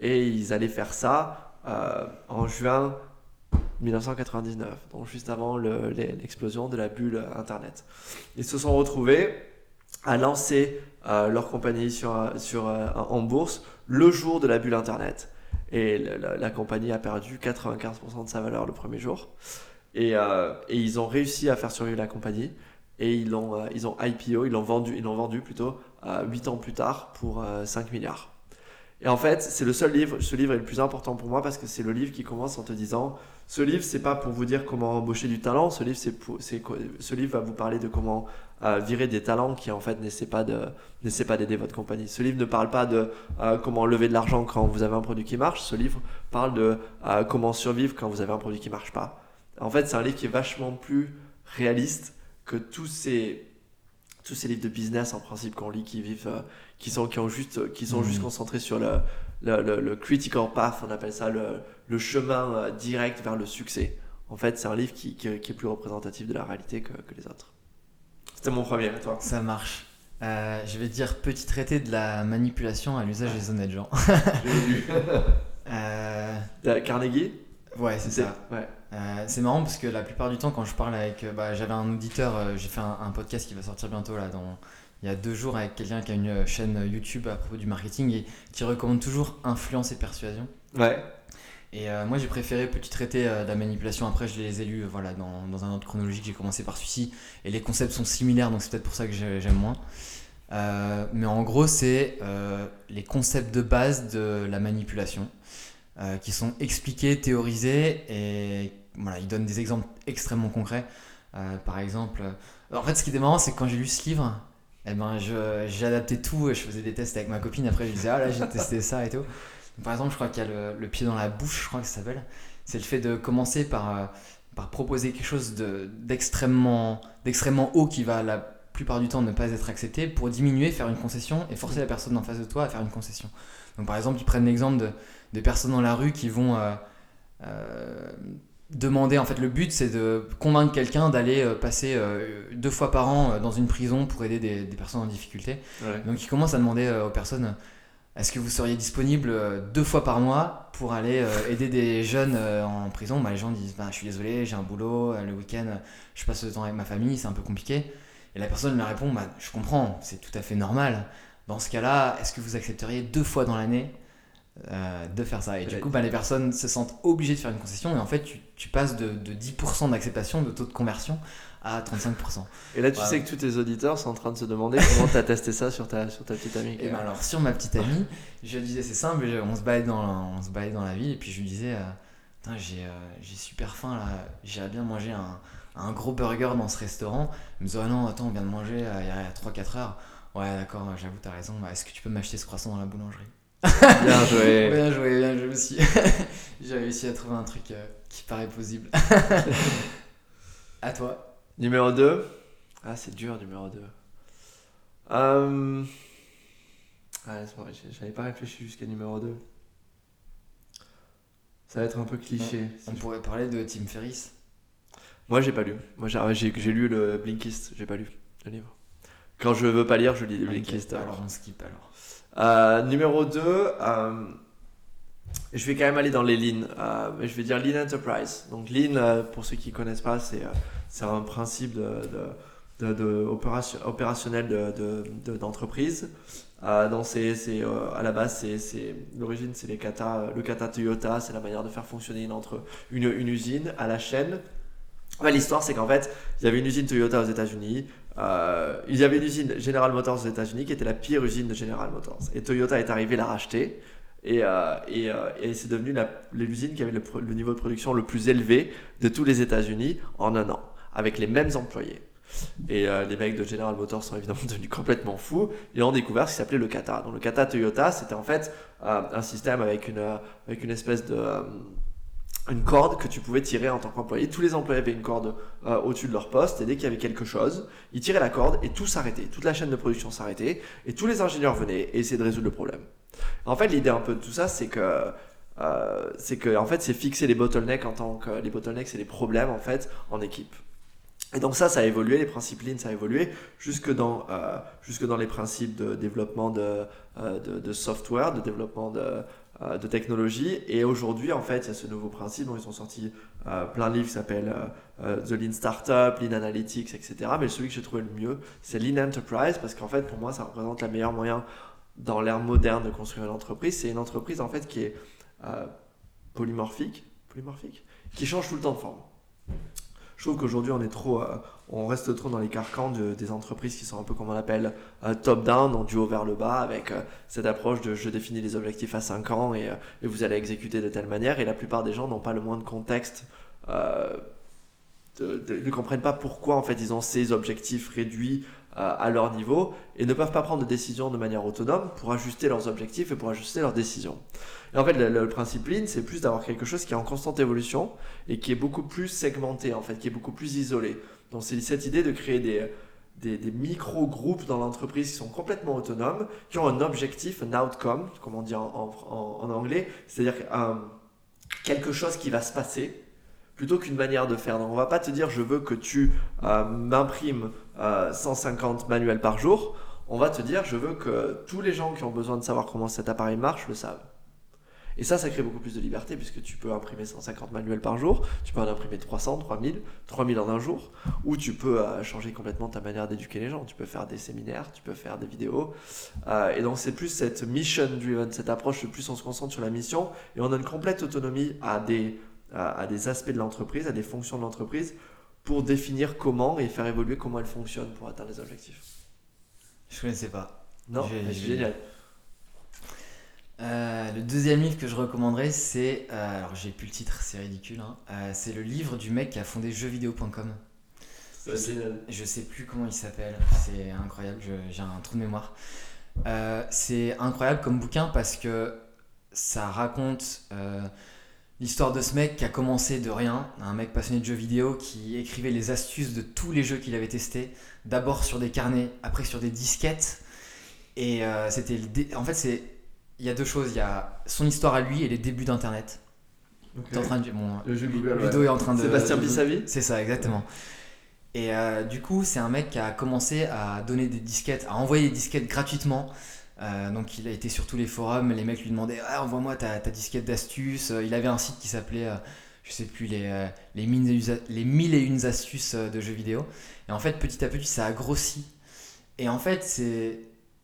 Et ils allaient faire ça en juin 1999, donc juste avant le- l'e- l'explosion de la bulle Internet. Ils se sont retrouvés à lancer leur compagnie sur, en bourse le jour de la bulle Internet. Et la, compagnie a perdu 95% de sa valeur le premier jour. Et, euh, et ils ont réussi à faire survivre la compagnie. Et ils l'ont euh, ils ont IPO, ils l'ont vendu, ils l'ont vendu plutôt euh, 8 ans plus tard pour euh, 5 milliards. Et en fait, c'est le seul livre, ce livre est le plus important pour moi parce que c'est le livre qui commence en te disant ce livre, c'est pas pour vous dire comment embaucher du talent, ce livre, c'est ce livre va vous parler de comment euh, virer des talents qui en fait n'essaient pas de n'essaient pas d'aider votre compagnie. Ce livre ne parle pas de euh, comment lever de l'argent quand vous avez un produit qui marche, ce livre parle de euh, comment survivre quand vous avez un produit qui marche pas. En fait, c'est un livre qui est vachement plus réaliste que tous ces tous ces livres de business en principe qu'on lit qui vivent euh, qui sont qui ont juste qui sont juste concentrés sur le le, le- le critical path on appelle ça le, le chemin euh, direct vers le succès en fait c'est un livre qui, qui, qui est plus représentatif de la réalité que, que les autres c'était mon premier toi Ça marche. Euh, je vais dire petit traité de la manipulation à l'usage des honnêtes gens. j'ai lu Euh, Carnegie ouais, c'est ça. ouais Euh, c'est marrant parce que la plupart du temps, quand je parle avec. bah, J'avais un auditeur, j'ai fait un, un podcast qui va sortir bientôt, là, dans, il y a deux jours, avec quelqu'un qui a une chaîne YouTube à propos du marketing et qui recommande toujours influence et persuasion. ouais Et euh, moi, j'ai préféré Petit traité euh, de la manipulation. Après, je les ai lus euh, voilà, dans, dans un ordre chronologique. J'ai commencé par celui-ci. Et les concepts sont similaires, donc c'est peut-être pour ça que j'ai- j'aime moins. Euh, mais en gros, c'est les concepts de base de la manipulation qui sont expliqués, théorisés. Et voilà, il donne des exemples extrêmement concrets. Par exemple, en fait, ce qui était marrant, c'est que quand j'ai lu ce livre, eh ben, adapté tout. Je faisais des tests avec ma copine. Après, je disais, ah là, j'ai testé ça et tout. Par exemple, je crois qu'il y a le, le pied dans la bouche, je crois que ça s'appelle. C'est le fait de commencer par, euh, par proposer quelque chose de- d'extrêmement haut qui va la plupart du temps ne pas être accepté pour diminuer, faire une concession et forcer la personne en face de toi à faire une concession. Donc par exemple, ils prennent l'exemple de, de personnes dans la rue qui vont euh, euh, demander, en fait le but c'est de convaincre quelqu'un d'aller passer euh, deux fois par an dans une prison pour aider des, des personnes en difficulté. Ouais. Donc ils commencent à demander aux personnes est-ce que vous seriez disponible euh, deux fois par mois pour aller euh, aider des jeunes euh, en prison? Bah, Les gens disent bah, je suis désolé, j'ai un boulot, le week-end je passe le temps avec ma famille, c'est un peu compliqué. Et la personne leur répond bah, je comprends, c'est tout à fait normal. Dans ce cas-là, est-ce que vous accepteriez deux fois dans l'année euh, de faire ça? Et du coup, bah, les personnes se sentent obligées de faire une concession et en fait, tu, tu passes de, de 10% d'acceptation, de taux de conversion à 35%. Et là, tu Ouais. sais que tous tes auditeurs sont en train de se demander comment t'as testé ça sur ta, sur ta petite amie. Et ben alors sur ma petite amie, je lui disais c'est simple, on se balade dans, la- on se dans la ville et puis je lui disais euh, j'ai euh, j'ai super faim là, j'irais bien manger un, un gros burger dans ce restaurant. Elle me disait ah non attends on vient de manger euh, il y a 3-4 heures. Ouais d'accord j'avoue t'as raison, Bah, est-ce que tu peux m'acheter ce croissant dans la boulangerie? Bien joué. Bien joué, bien joué aussi. J'ai réussi à trouver un truc euh, qui paraît possible. à toi. Numéro 2. Ah, c'est dur, numéro 2. Euh... Ah, laisse-moi, j'ai- j'avais pas réfléchi jusqu'à numéro 2. Ça va être un peu cliché. On pourrait parler de Tim Ferriss. Moi, j'ai pas lu. Moi, j'ai lu le Blinkist, j'ai pas lu le livre. Quand je veux pas lire, je lis le Blinkist. Ok, alors. on skip alors. Euh, numéro 2, euh, je vais quand même aller dans les Lean. Euh, je vais dire Lean Enterprise. Donc Lean, euh, pour ceux qui connaissent pas, c'est euh, c'est un principe de, de, de- opération, opérationnel de- de- de- d'entreprise. Euh, donc c'est c'est, euh, à la base, c'est- l'origine, c'est les kata, le kata Toyota, c'est la manière de faire fonctionner une, entre, une, une usine à la chaîne. L'histoire, c'est qu'en fait, il y avait une usine Toyota aux États-Unis. euh, il y avait une usine General Motors aux États-Unis qui était la pire usine de General Motors. Et Toyota est arrivé la racheter. Et, euh, et, euh, et c'est devenu l'usine qui avait le niveau de production le plus élevé de tous les États-Unis en un an, avec les mêmes employés. Et euh, les mecs de General Motors sont évidemment devenus complètement fous et ont découvert ce qui s'appelait le kata. Donc le kata Toyota, c'était en fait euh, un système avec une, euh, avec une espèce de, une corde que tu pouvais tirer en tant qu'employé. Tous les employés avaient une corde au-dessus de leur poste et dès qu'il y avait quelque chose, ils tiraient la corde et tout s'arrêtait. Toute la chaîne de production s'arrêtait et tous les ingénieurs venaient et essayaient de résoudre le problème. En fait, l'idée un peu de tout ça, c'est que c'est que en fait, c'est fixer les bottlenecks en tant que les bottlenecks, c'est les problèmes en fait en équipe. Et donc ça, ça a évolué, les principes Lean, ça a évolué jusque dans, euh, jusque dans les principes de développement de, euh, de, software, de développement de, euh, de technologie. Et aujourd'hui, en fait, il y a ce nouveau principe dont ils ont sorti plein de livres qui s'appellent The Lean Startup, Lean Analytics, etc. Mais celui que j'ai trouvé le mieux, c'est Lean Enterprise, parce qu'en fait, pour moi, ça représente le meilleur moyen dans l'ère moderne de construire une entreprise. C'est une entreprise, en fait, qui est polymorphique, polymorphique, qui change tout le temps de forme. Je trouve qu'aujourd'hui, on est trop, euh, on reste trop dans les carcans de- des entreprises qui sont un peu comme on appelle euh, top-down, donc du haut vers le bas, avec euh, cette approche de je définis les objectifs à 5 ans et, vous allez exécuter de telle manière. Et la plupart des gens n'ont pas le moins de contexte, ne comprennent pas pourquoi en fait ils ont ces objectifs réduits à leur niveau et ne peuvent pas prendre de décisions de manière autonome pour ajuster leurs objectifs et pour ajuster leurs décisions. Et en fait, le, le principe Lean, c'est plus d'avoir quelque chose qui est en constante évolution et qui est beaucoup plus segmenté, en fait, qui est beaucoup plus isolé. Donc c'est cette idée de créer des, des, des micro-groupes dans l'entreprise qui sont complètement autonomes, qui ont un objectif, un outcome, comme on dit en, en- en anglais, c'est-à-dire quelque chose qui va se passer plutôt qu'une manière de faire. Donc on va pas te dire je veux que tu euh, m'imprimes euh, 150 manuels par jour, on va te dire je veux que tous les gens qui ont besoin de savoir comment cet appareil marche le savent. Et ça, ça crée beaucoup plus de liberté puisque tu peux imprimer 150 manuels par jour, tu peux en imprimer 300, 3000, 3000 en un jour, ou tu peux euh, changer complètement ta manière d'éduquer les gens. Tu peux faire des séminaires, tu peux faire des vidéos. Euh, et donc, c'est plus cette mission-driven, cette approche, plus on se concentre sur la mission et on donne complète autonomie à des, à, à des aspects de l'entreprise, à des fonctions de l'entreprise pour définir comment et faire évoluer comment elle fonctionne pour atteindre les objectifs. Je connaissais pas. Non, c'est génial. Euh, le deuxième livre que je recommanderais, c'est. euh, alors, j'ai plus le titre, c'est ridicule. hein. Euh, c'est le livre du mec qui a fondé jeuxvideo.com. Génial. Je sais plus comment il s'appelle. C'est incroyable, je- j'ai un trou de mémoire. C'est incroyable comme bouquin parce que ça raconte l'histoire de ce mec qui a commencé de rien, un mec passionné de jeux vidéo qui écrivait les astuces de tous les jeux qu'il avait testés, d'abord sur des carnets, après sur des disquettes. Et c'était en fait c'est il y a deux choses. Il y a son histoire à lui et les débuts d'Internet. T'es en train de. Bon, Le jeu Google. Ludo ouais. est en train de. Sébastien Pissavi C'est ça, exactement. Et euh, du coup, c'est un mec qui a commencé à donner des disquettes, à envoyer des disquettes gratuitement. Euh, donc, il a été sur tous les forums. Les mecs lui demandaient ah, Envoie-moi ta, ta disquette d'astuces. Euh, Il avait un site qui s'appelait, euh, je sais plus, les, les, mille et une- les mille et une astuces de jeux vidéo. Et en fait, petit à petit, ça a grossi. Et en fait, c'est.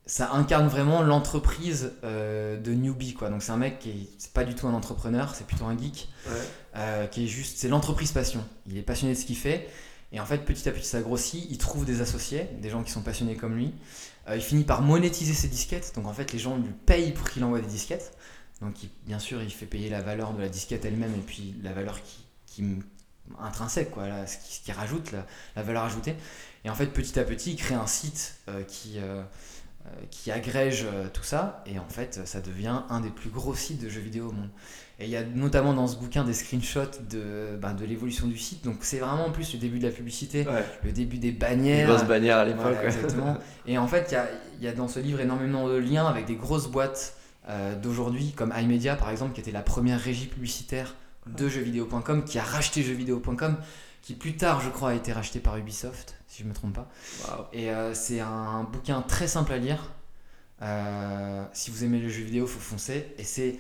Ça incarne vraiment l'entreprise euh, de newbie quoi. Donc c'est un mec qui est c'est pas du tout un entrepreneur, c'est plutôt un geek Ouais. euh, qui est juste, c'est l'entreprise passion. Il est passionné de ce qu'il fait. Et en fait, petit à petit, ça grossit. Il trouve des associés, des gens qui sont passionnés comme lui. Euh, il finit par monétiser ses disquettes. Donc en fait, les gens lui payent pour qu'il envoie des disquettes. Donc il- bien sûr, il fait payer la valeur de la disquette elle-même et puis la valeur qui, qui intrinsèque, quoi, là, ce, qui, ce qui rajoute la, la valeur ajoutée. Et en fait, petit à petit, il crée un site qui, qui agrège euh, tout ça. Et en fait, ça devient un des plus gros sites de jeux vidéo au monde. Et il y a notamment dans ce bouquin des screenshots de, ben, de l'évolution du site. Donc c'est vraiment en plus le début de la publicité, Ouais. le début des bannières. grosse bannière à l'époque. Voilà, exactement. Et en fait, il y y a dans ce livre énormément de liens avec des grosses boîtes euh, d'aujourd'hui, comme iMedia par exemple, qui était la première régie publicitaire de jeuxvideo.com, qui a racheté jeuxvideo.com, qui plus tard, je crois, a été racheté par Ubisoft, si je ne me trompe pas. Et euh, c'est un bouquin très simple à lire. Euh, si vous aimez les jeux vidéo, faut foncer. Et c'est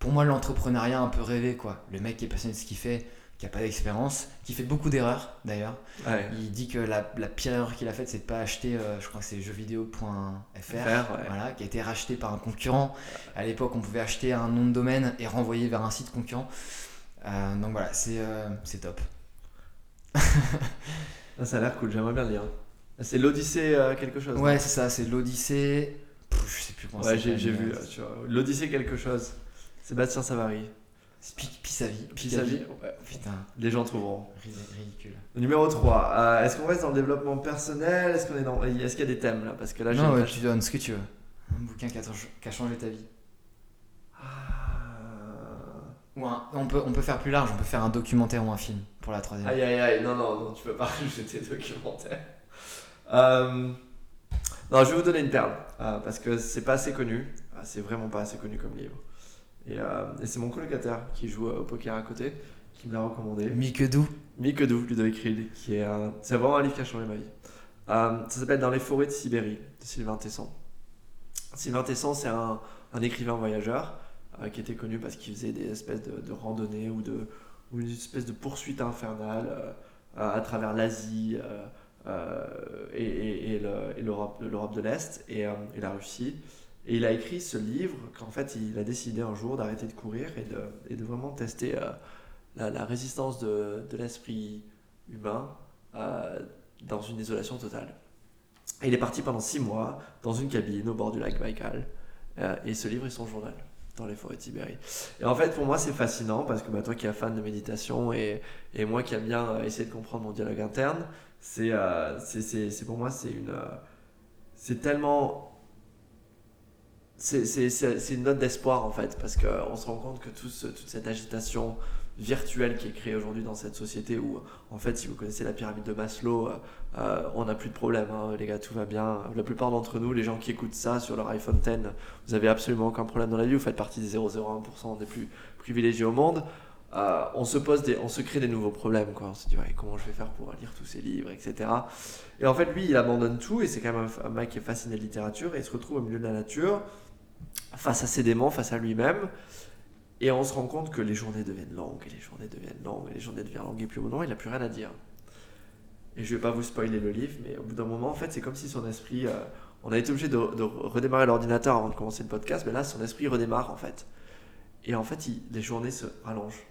pour moi l'entrepreneuriat un peu rêvé, quoi. Le mec qui est passionné de ce qu'il fait, qui a pas d'expérience, qui fait beaucoup d'erreurs d'ailleurs. Ouais. Il dit que la, la pire erreur qu'il a faite, c'est de pas acheter, euh, je crois que c'est jeuxvideo.fr, Faire, ouais. voilà, qui a été racheté par un concurrent. À l'époque, on pouvait acheter un nom de domaine et renvoyer vers un site concurrent. Euh, donc voilà, c'est euh, c'est top. Ah, ça a l'air cool, j'aimerais bien le lire. C'est l'Odyssée euh, quelque chose. Ouais, c'est ça, c'est l'Odyssée. Je sais plus comment Ouais, ça j'ai vu. euh, là, tu vois. L'Odyssée quelque chose. Sébastien Savary. Pissavi. Pissavi. Ouais. Putain, Les gens trouveront. ri- ridicule. Numéro 3. Est-ce qu'on reste dans le développement personnel? Est-ce qu'on est dans... Est-ce qu'il y a des thèmes là? Parce que là, non, ouais, tu donnes ce que tu veux. Un bouquin qui a, qui a changé ta vie. Ou un- on, peut, on peut faire plus large, on peut faire un documentaire ou un film pour la troisième. Aïe aïe aïe, non, non, non, tu peux pas rajouter documentaire. Euh, Non, je vais vous donner une perle, euh, parce que c'est pas assez connu, Euh, c'est vraiment pas assez connu comme livre. Et, euh, et c'est mon colocataire qui joue au poker à côté, qui me l'a recommandé. Mikedou. Mikedou, Ludovic Riel, qui est un... C'est vraiment un livre qui a changé ma vie. Ça s'appelle Dans les forêts de Sibérie, de Sylvain Tesson. Sylvain Tesson, c'est un, un écrivain voyageur qui était connu parce qu'il faisait des espèces de, randonnées ou, de, une espèce de poursuite infernale euh, euh, à travers l'Asie euh, euh, et, et- et le- et l'Europe de l'Est et, euh, la Russie. Et il a écrit ce livre qu'en fait il a décidé un jour d'arrêter de courir et de, vraiment tester euh, la, résistance de, l'esprit humain euh, dans une isolation totale. Et il est parti pendant six mois dans une cabine au bord du lac Baïkal. euh, et ce livre est son journal dans les forêts de Sibérie. Et en fait, pour moi, c'est fascinant parce que bah, toi qui es fan de méditation et, moi qui aime bien euh, essayer de comprendre mon dialogue interne, c'est euh, pour moi, c'est une. euh, c'est tellement. C'est une note d'espoir en fait, parce qu'on se rend compte que toute cette agitation virtuelle qui est créée aujourd'hui dans cette société où, en fait, si vous connaissez la pyramide de Maslow, euh, euh, on n'a plus de problème, hein, les gars, tout va bien. La plupart d'entre nous, les gens qui écoutent ça sur leur iPhone X, vous avez absolument aucun problème dans la vie, vous faites partie des 0,01% des plus privilégiés au monde. Euh, on se pose des, on se crée des nouveaux problèmes, quoi. On se dit, ouais, comment je vais faire pour lire tous ces livres, etc. Et en fait, lui, il abandonne tout, et c'est quand même un mec qui est fasciné de littérature, et il se retrouve au milieu de la nature, face à ses démons, face à lui-même, et on se rend compte que les journées deviennent longues, et les journées deviennent longues, et les journées deviennent longues, et puis au moment, il n'a plus rien à dire. Et je vais pas vous spoiler le livre, mais au bout d'un moment, en fait, c'est comme si son esprit. euh, on a été obligé de, redémarrer l'ordinateur avant de commencer le podcast, mais là, son esprit redémarre, en fait. Et en fait, les journées se rallongent,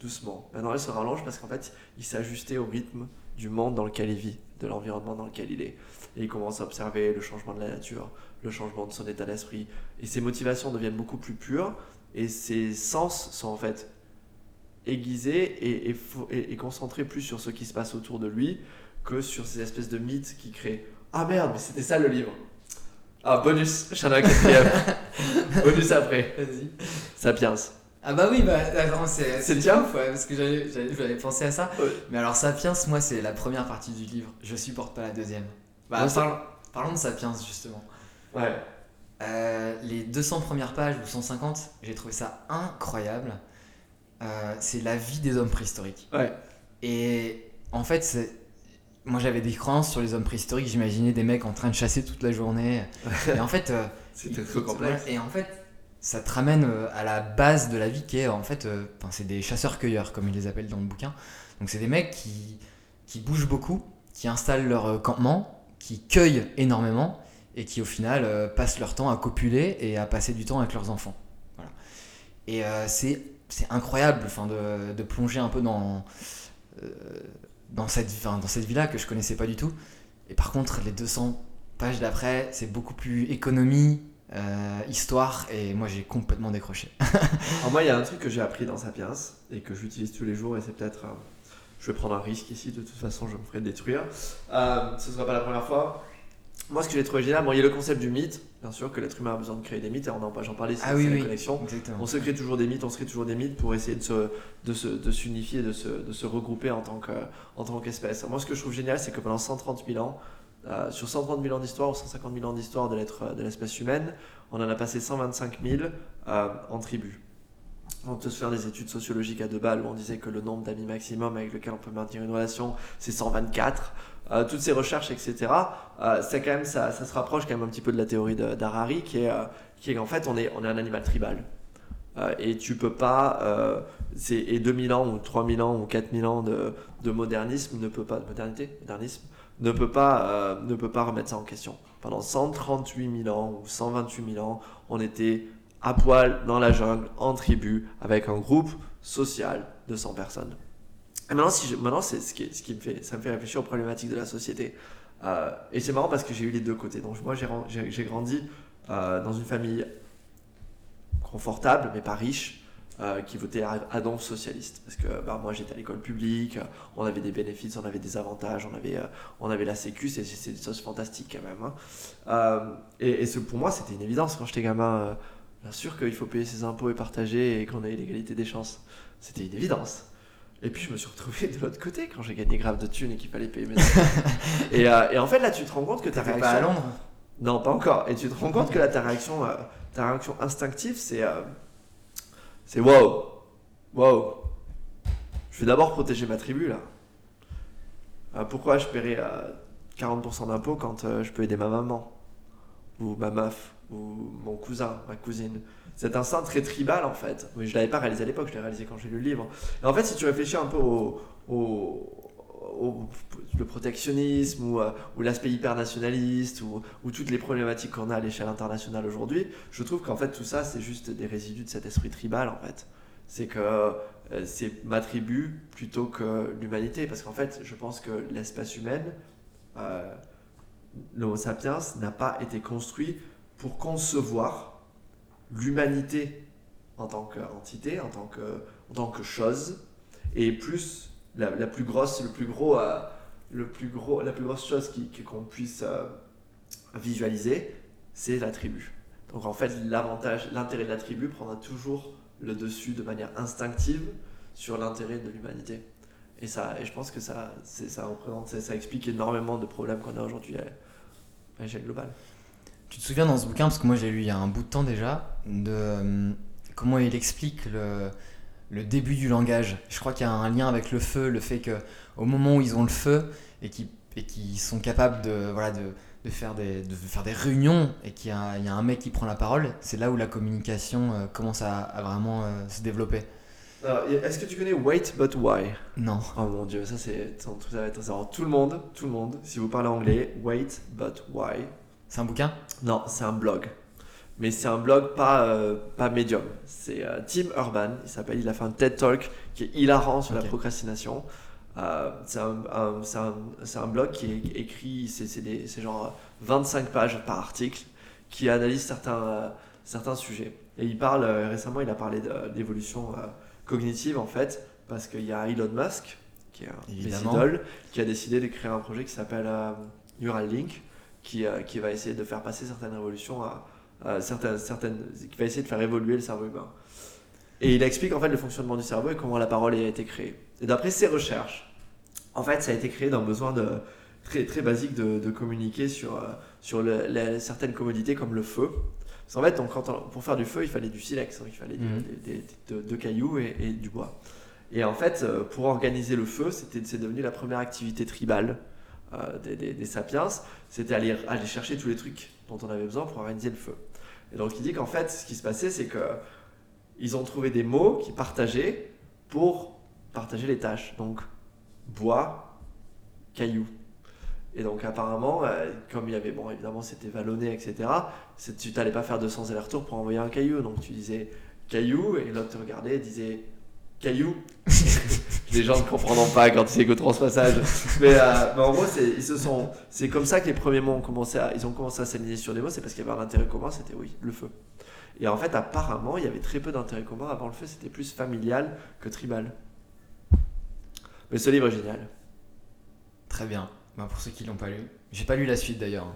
doucement. Maintenant, elles se rallongent parce qu'en fait, il s'est ajusté au rythme du monde dans lequel il vit, de l'environnement dans lequel il est. Et il commence à observer le changement de la nature, le changement de son état d'esprit. Et ses motivations deviennent beaucoup plus pures, et ses sens sont en fait aiguisés et, et, fo- et- et concentrés plus sur ce qui se passe autour de lui que sur ces espèces de mythes qu'il crée. Ah merde, mais c'était ça le livre. Ah, bonus, j'en ai bonus après. Vas-y. Sapiens. Ah bah oui, bah c'est ouf, ouais, parce que j'avais- pensé à ça. Ouais. Mais alors Sapiens, moi c'est la première partie du livre. Je supporte pas la deuxième. Bah Ouais, parlons, parlons de Sapiens justement. Ouais. Euh, les 200 premières pages ou 150, j'ai trouvé ça incroyable. Euh, c'est la vie des hommes préhistoriques. Ouais. Et en fait, c'est- moi j'avais des croyances sur les hommes préhistoriques, j'imaginais des mecs en train de chasser toute la journée. Et en fait, euh, C'était trop complexe. Et en fait, ça te ramène à la base de la vie qui est en fait, c'est des chasseurs-cueilleurs comme ils les appellent dans le bouquin. Donc c'est des mecs qui, qui bougent beaucoup, qui installent leur campement, qui cueillent énormément et qui au final euh, passent leur temps à copuler et à passer du temps avec leurs enfants. Voilà. Et euh, c'est incroyable enfin, de, de plonger un peu dans, euh, dans cette, cette vie-là que je connaissais pas du tout. Et par contre, les 200 pages d'après, c'est beaucoup plus économie, euh, histoire, et moi j'ai complètement décroché. Alors moi, il y a un truc que j'ai appris dans Sapiens et que j'utilise tous les jours et c'est peut-être... je vais prendre un risque ici, de toute façon, je me ferai détruire. Ce ne sera pas la première fois. Moi, ce que j'ai trouvé génial, bon, il y a le concept du mythe, bien sûr, que l'être humain a besoin de créer des mythes, et on en, j'en parlais, c'est Ah oui, la oui. connexion. Exactement. On se crée toujours des mythes, on se crée toujours des mythes pour essayer de se, de se, de s'unifier, de se, de se regrouper en tant que, en tant qu'espèce. Moi, ce que je trouve génial, c'est que pendant 130 000 ans, euh, sur 130 000 ans d'histoire ou 150 000 ans d'histoire de l'être, de l'espèce humaine, on en a passé 125 000 euh, en tribus. On peut se faire des études sociologiques à deux balles où on disait que le nombre d'amis maximum avec lequel on peut maintenir une relation, c'est 124. Euh, toutes ces recherches, etc., euh, c'est quand même, ça, se rapproche quand même un petit peu de la théorie d'Harari, qui est, euh, qui est qu'en fait, on est, on est un animal tribal. Euh, et tu peux pas, euh, et 2000 ans ou 3000 ans ou 4000 ans de, de modernisme ne peut pas, de modernité, modernisme, ne peut pas, euh, ne peut pas remettre ça en question. Pendant 138 000 ans ou 128 000 ans, on était à poil dans la jungle, en tribu, avec un groupe social de 100 personnes. Et maintenant, si je- maintenant c'est ce qui, me fait, ça me fait réfléchir aux problématiques de la société. Euh, et c'est marrant parce que j'ai eu les deux côtés. Donc moi, j'ai grandi euh, dans une famille confortable, mais pas riche, euh, qui votait à, donc socialiste. Parce que bah, moi, j'étais à l'école publique, on avait des bénéfices, on avait des avantages, on avait, on avait la sécu, c'est des choses fantastiques quand même. hein. Et pour moi, c'était une évidence quand j'étais gamin. bien sûr qu'il faut payer ses impôts et partager et qu'on ait l'égalité des chances. C'était une évidence. Et puis je me suis retrouvé de l'autre côté quand j'ai gagné grave de thunes et qu'il fallait payer mes et, euh, et en fait là tu te rends compte que ta réaction... pas à Londres Non, pas encore. Et tu te rends compte que là, ta réaction, euh, ta réaction instinctive, c'est. euh, c'est wow. Wow. Je vais d'abord protéger ma tribu, là. Euh, pourquoi je paierais euh, 40% d'impôts quand je peux aider ma maman Ou ma meuf? Ou mon cousin, ma cousine Cet instinct très tribal, en fait. Mais je l'avais pas réalisé à l'époque, je l'ai réalisé quand j'ai lu le livre. Et en fait, si tu réfléchis un peu au. au au- le protectionnisme ou, euh, ou l'aspect hyper nationaliste ou, ou toutes les problématiques qu'on a à l'échelle internationale aujourd'hui, je trouve qu'en fait tout ça c'est juste des résidus de cet esprit tribal en fait. C'est que euh, c'est ma tribu plutôt que l'humanité parce qu'en fait je pense que l'espèce humaine, euh, l'Homo sapiens n'a pas été construit pour concevoir l'humanité en tant qu'entité, en tant que, chose et plus la, plus grosse, le plus gros, euh, le plus gros, la plus grosse chose qu'on puisse euh, visualiser, c'est la tribu. Donc en fait, l'avantage, l'intérêt de la tribu prendra toujours le dessus de manière instinctive sur l'intérêt de l'humanité. Et ça, et je pense que ça, ça ça, ça explique énormément de problèmes qu'on a aujourd'hui à l'échelle globale. Tu te souviens dans ce bouquin, parce que moi j'ai lu il y a un bout de temps déjà, de euh, comment il explique le, le début du langage. Je crois qu'il y a un lien avec le feu, le fait que au moment où ils ont le feu et qu'ils et sont capables de, voilà, de, de faire des, de faire des réunions et qu'il y, a il y a un mec qui prend la parole, c'est là où la communication euh, commence à, à vraiment euh, se développer. Alors, Est-ce que tu connais Wait But Why? Non. Oh mon dieu, ça c'est ça va être ça. Alors, tout le monde, tout le monde, si vous parlez anglais, Wait But Why? C'est un bouquin? Non, c'est un blog. Mais c'est un blog pas, euh, pas médium. C'est euh, Tim Urban, il s'appelle, il a fait un TED Talk qui est hilarant sur la procrastination. Euh, c'est un, un- blog qui est écrit, c'est genre 25 pages par article, qui analyse certains, certains sujets. Et il parle, récemment, il a parlé d'évolution cognitive en fait, parce qu'il y a Elon Musk, qui est un idoles, qui a décidé de créer un projet qui s'appelle Neuralink, qui, euh, qui va essayer de faire passer certaines révolutions à, à certaines, certaines, qui va essayer de faire évoluer le cerveau humain. Et il explique en fait le fonctionnement du cerveau et comment la parole a été créée. Et d'après ses recherches, en fait, ça a été créé d'un besoin de, très, très basique de, de communiquer sur, euh, sur le- les- certaines commodités comme le feu. Parce qu'en fait, donc, quand on- pour faire du feu, il fallait du silex, donc il fallait Mhm. des, des- de, de cailloux et, et du bois. Et en fait, euh, pour organiser le feu, c'est devenu la première activité tribale euh, des, sapiens. C'était aller, chercher tous les trucs dont on avait besoin pour organiser le feu. Et donc il dit qu'en fait, ce qui se passait, c'est que ils ont trouvé des mots qui partageaient pour partager les tâches. Donc bois, cailloux. Et donc apparemment, euh, comme il y avait, bon évidemment c'était vallonné, etc., tu n'allais pas faire 200 allers-retours pour envoyer un caillou. Donc tu disais caillou, et l'autre te regardait et disait caillou. les gens ne comprendront pas quand c'est que transpassage. Mais, euh, mais en gros, c'est, ils se sont, c'est comme ça que les premiers mots ont commencé à, ils ont commencé à s'aligner sur des mots, c'est parce qu'il y avait un intérêt commun, c'était oui, le feu. Et en fait, apparemment, il y avait très peu d'intérêt commun. Avant le feu, c'était plus familial que tribal. Mais ce livre est génial. Très bien. Bah, pour ceux qui l'ont pas lu. J'ai pas lu la suite d'ailleurs.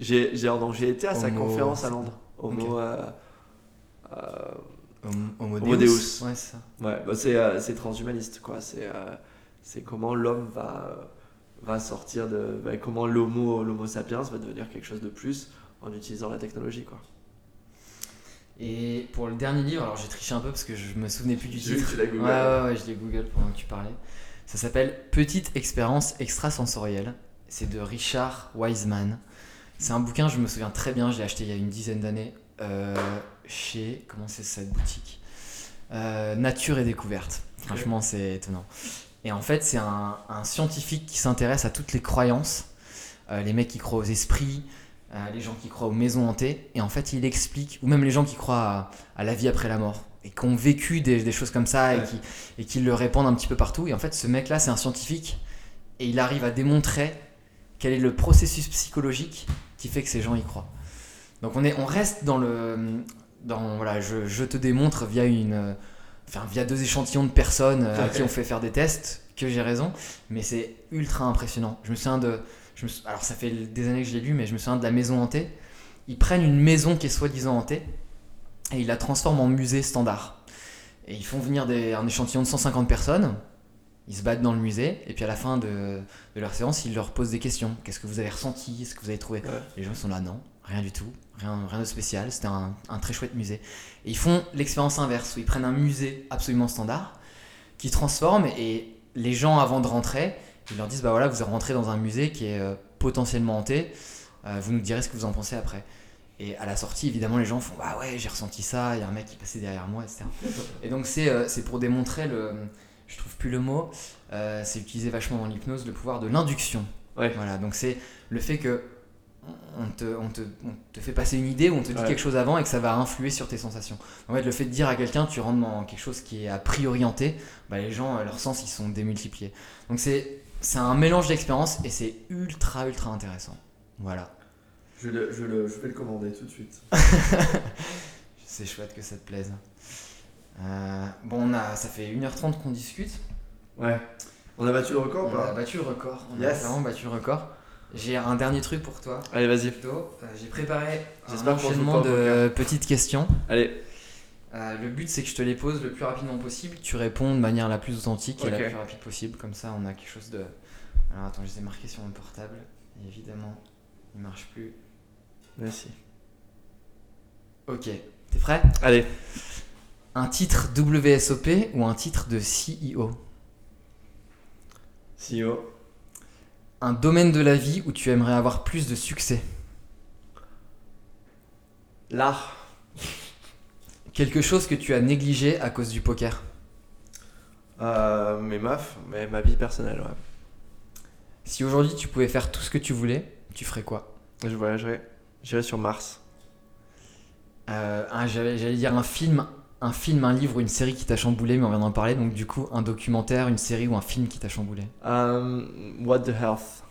J'ai, j'ai, donc, j'ai été à sa conférence à Londres. Homo, Ok. euh, euh, Homo, Deus. Ouais, c'est ça. Ouais, bah c'est, euh, c'est transhumaniste, quoi. C'est, euh, c'est comment l'homme va, euh, va sortir de. bah, comment l'homo, l'homo sapiens va devenir quelque chose de plus en utilisant la technologie, quoi. Et pour le dernier livre, alors j'ai triché un peu parce que je me souvenais plus du titre. tu l'as Ouais, googlé. ouais, ouais, je l'ai Google pendant que tu parlais. Ça s'appelle Petite expérience extrasensorielle. C'est de Richard Wiseman. C'est un bouquin, je me souviens très bien, je l'ai acheté il y a une dizaine d'années euh, chez. Comment c'est cette boutique Euh, Nature et Découverte. Franchement, c'est étonnant. Et en fait, c'est un, un scientifique qui s'intéresse à toutes les croyances. Euh, les mecs qui croient aux esprits, euh, les gens qui croient aux maisons hantées. Et en fait, il explique, ou même les gens qui croient à, à la vie après la mort, et qui ont vécu des, des choses comme ça, et Ouais. qui, et qui le répandent un petit peu partout. Et en fait, ce mec-là, c'est un scientifique, et il arrive à démontrer quel est le processus psychologique qui fait que ces gens y croient. Donc on, est, on reste dans le... Dans, voilà, je, je te démontre via une... euh, Enfin, via deux échantillons de personnes euh, à qui on fait faire des tests que j'ai raison, mais c'est ultra impressionnant. Je me souviens de... Je me alors ça fait des années que je l'ai lu, mais je me souviens de la maison hantée. Ils prennent une maison qui est soi-disant hantée et ils la transforment en musée standard. Et ils font venir des- un échantillon de 150 personnes, ils se battent dans le musée, et puis à la fin de, de leur séance, ils leur posent des questions. Qu'est-ce que vous avez ressenti? Est-ce que vous avez trouvé? Ouais. Les gens sont là, non, rien du tout, rien, rien de spécial, c'était un, un très chouette musée. Et ils font l'expérience inverse, où ils prennent un musée absolument standard, qui transforment, et les gens, avant de rentrer, ils leur disent, bah voilà, vous êtes rentré dans un musée qui est euh, potentiellement hanté, Euh, vous nous direz ce que vous en pensez après. Et à la sortie, évidemment, les gens font Bah ouais, j'ai ressenti ça, il y a un mec qui passait derrière moi, etc. Et donc, c'est euh, pour démontrer le. Je trouve plus le mot, euh, c'est utilisé vachement dans l'hypnose, le pouvoir de l'induction. Ouais. Voilà, donc c'est le fait que on te, on, te, on te fait passer une idée ou on te dit Ouais. quelque chose avant et que ça va influer sur tes sensations. En fait, le fait de dire à quelqu'un tu rentres dans quelque chose qui est a priorienté, bah, les gens, euh, leurs sens, ils sont démultipliés. Donc c'est c'est un mélange d'expériences et c'est ultra, ultra intéressant. Voilà. Je, le, je, le, je vais le commander tout de suite. C'est chouette que ça te plaise. Euh, bon, on a, ça fait 1h30 qu'on discute. Ouais. On a battu le record ou On a pas battu le record. On Yes. a vraiment battu le record. J'ai un dernier truc pour toi. Allez, vas-y. Euh, J'ai préparé un enchaînement de petites questions. Allez. Euh, le but, c'est que je te les pose le plus rapidement possible. Tu réponds de manière la plus authentique et la plus rapide possible. Comme ça, on a quelque chose de. Alors attends, je les ai marqués sur mon portable. Et évidemment, il marche plus. Merci. Ok, t'es prêt? Allez. Un titre WSOP ou un titre de CEO CEO. Un domaine de la vie où tu aimerais avoir plus de succès L'art. Quelque chose que tu as négligé à cause du poker Euh, mes meufs, mais ma vie personnelle, ouais. Si aujourd'hui tu pouvais faire tout ce que tu voulais, tu ferais quoi? Je voyagerai. J'irai sur Mars. Euh, j'allais dire un film, un film, un livre ou une série qui t'a chamboulé, mais on vient d'en parler. Donc du coup, un documentaire, une série ou un film qui t'a chamboulé. Euh, What the Health.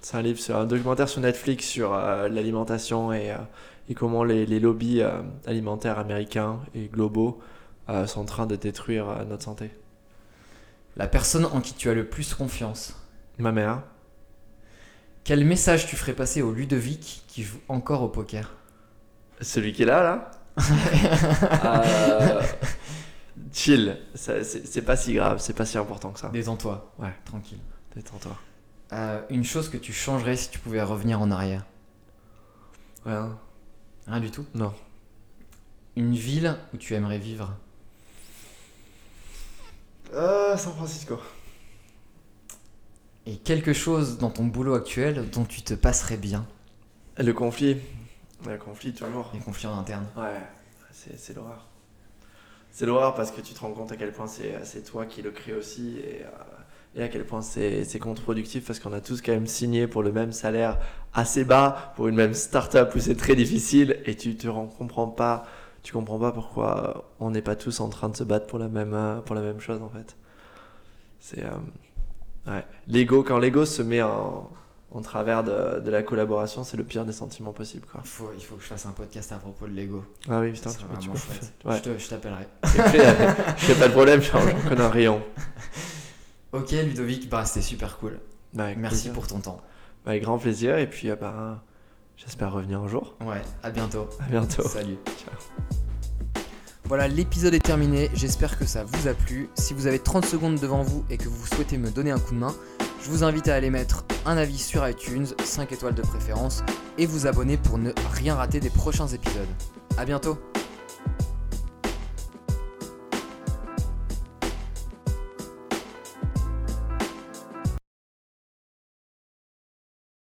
C'est un livre, sur un documentaire sur Netflix sur euh, l'alimentation et, euh, et comment les, les lobbies euh, alimentaires américains et globaux sont en train de détruire notre santé. La personne en qui tu as le plus confiance. Ma mère. Quel message tu ferais passer au Ludovic qui joue encore au poker? Celui qui est là, là? Euh, Chill. C'est pas si grave, c'est pas si important que ça. Détends-toi. Ouais. Tranquille. Détends-toi. Euh, une chose que tu changerais si tu pouvais revenir en arrière? Rien. Rien du tout? Non. Une ville où tu aimerais vivre? Euh, San Francisco. Et quelque chose dans ton boulot actuel dont tu te passerais bien? Le conflit. Le conflit, toujours. Les conflits en interne. Ouais, c'est l'horreur. C'est l'horreur parce que tu te rends compte à quel point c'est c'est toi qui le crée aussi et, euh, et à quel point c'est contre-productif parce qu'on a tous quand même signé pour le même salaire assez bas pour une même start-up où c'est très difficile et tu te rends, comprends pas tu comprends pas pourquoi on n'est pas tous en train de se battre pour la même euh, pour la même chose en fait. C'est euh, ouais, l'ego quand l'ego se met en en travers de, de la collaboration, c'est le pire des sentiments possibles quoi. Il faut, il faut que je fasse un podcast à propos de Lego. Ah oui, putain, tu peux, tu peux. Ouais. Je te- Je t'appellerai. Je fais pas de problème, j'en connais un rayon. Ok Ludovic, bah c'était super cool. Bah, Merci plaisir. pour ton temps. Bah, avec grand plaisir, et puis euh, bah, j'espère revenir un jour. Ouais, à bientôt. À bientôt. Salut. Ciao. Voilà, l'épisode est terminé. J'espère que ça vous a plu. Si vous avez 30 secondes devant vous et que vous souhaitez me donner un coup de main, je vous invite à aller mettre un avis sur iTunes, 5 étoiles de préférence, et vous abonner pour ne rien rater des prochains épisodes. À bientôt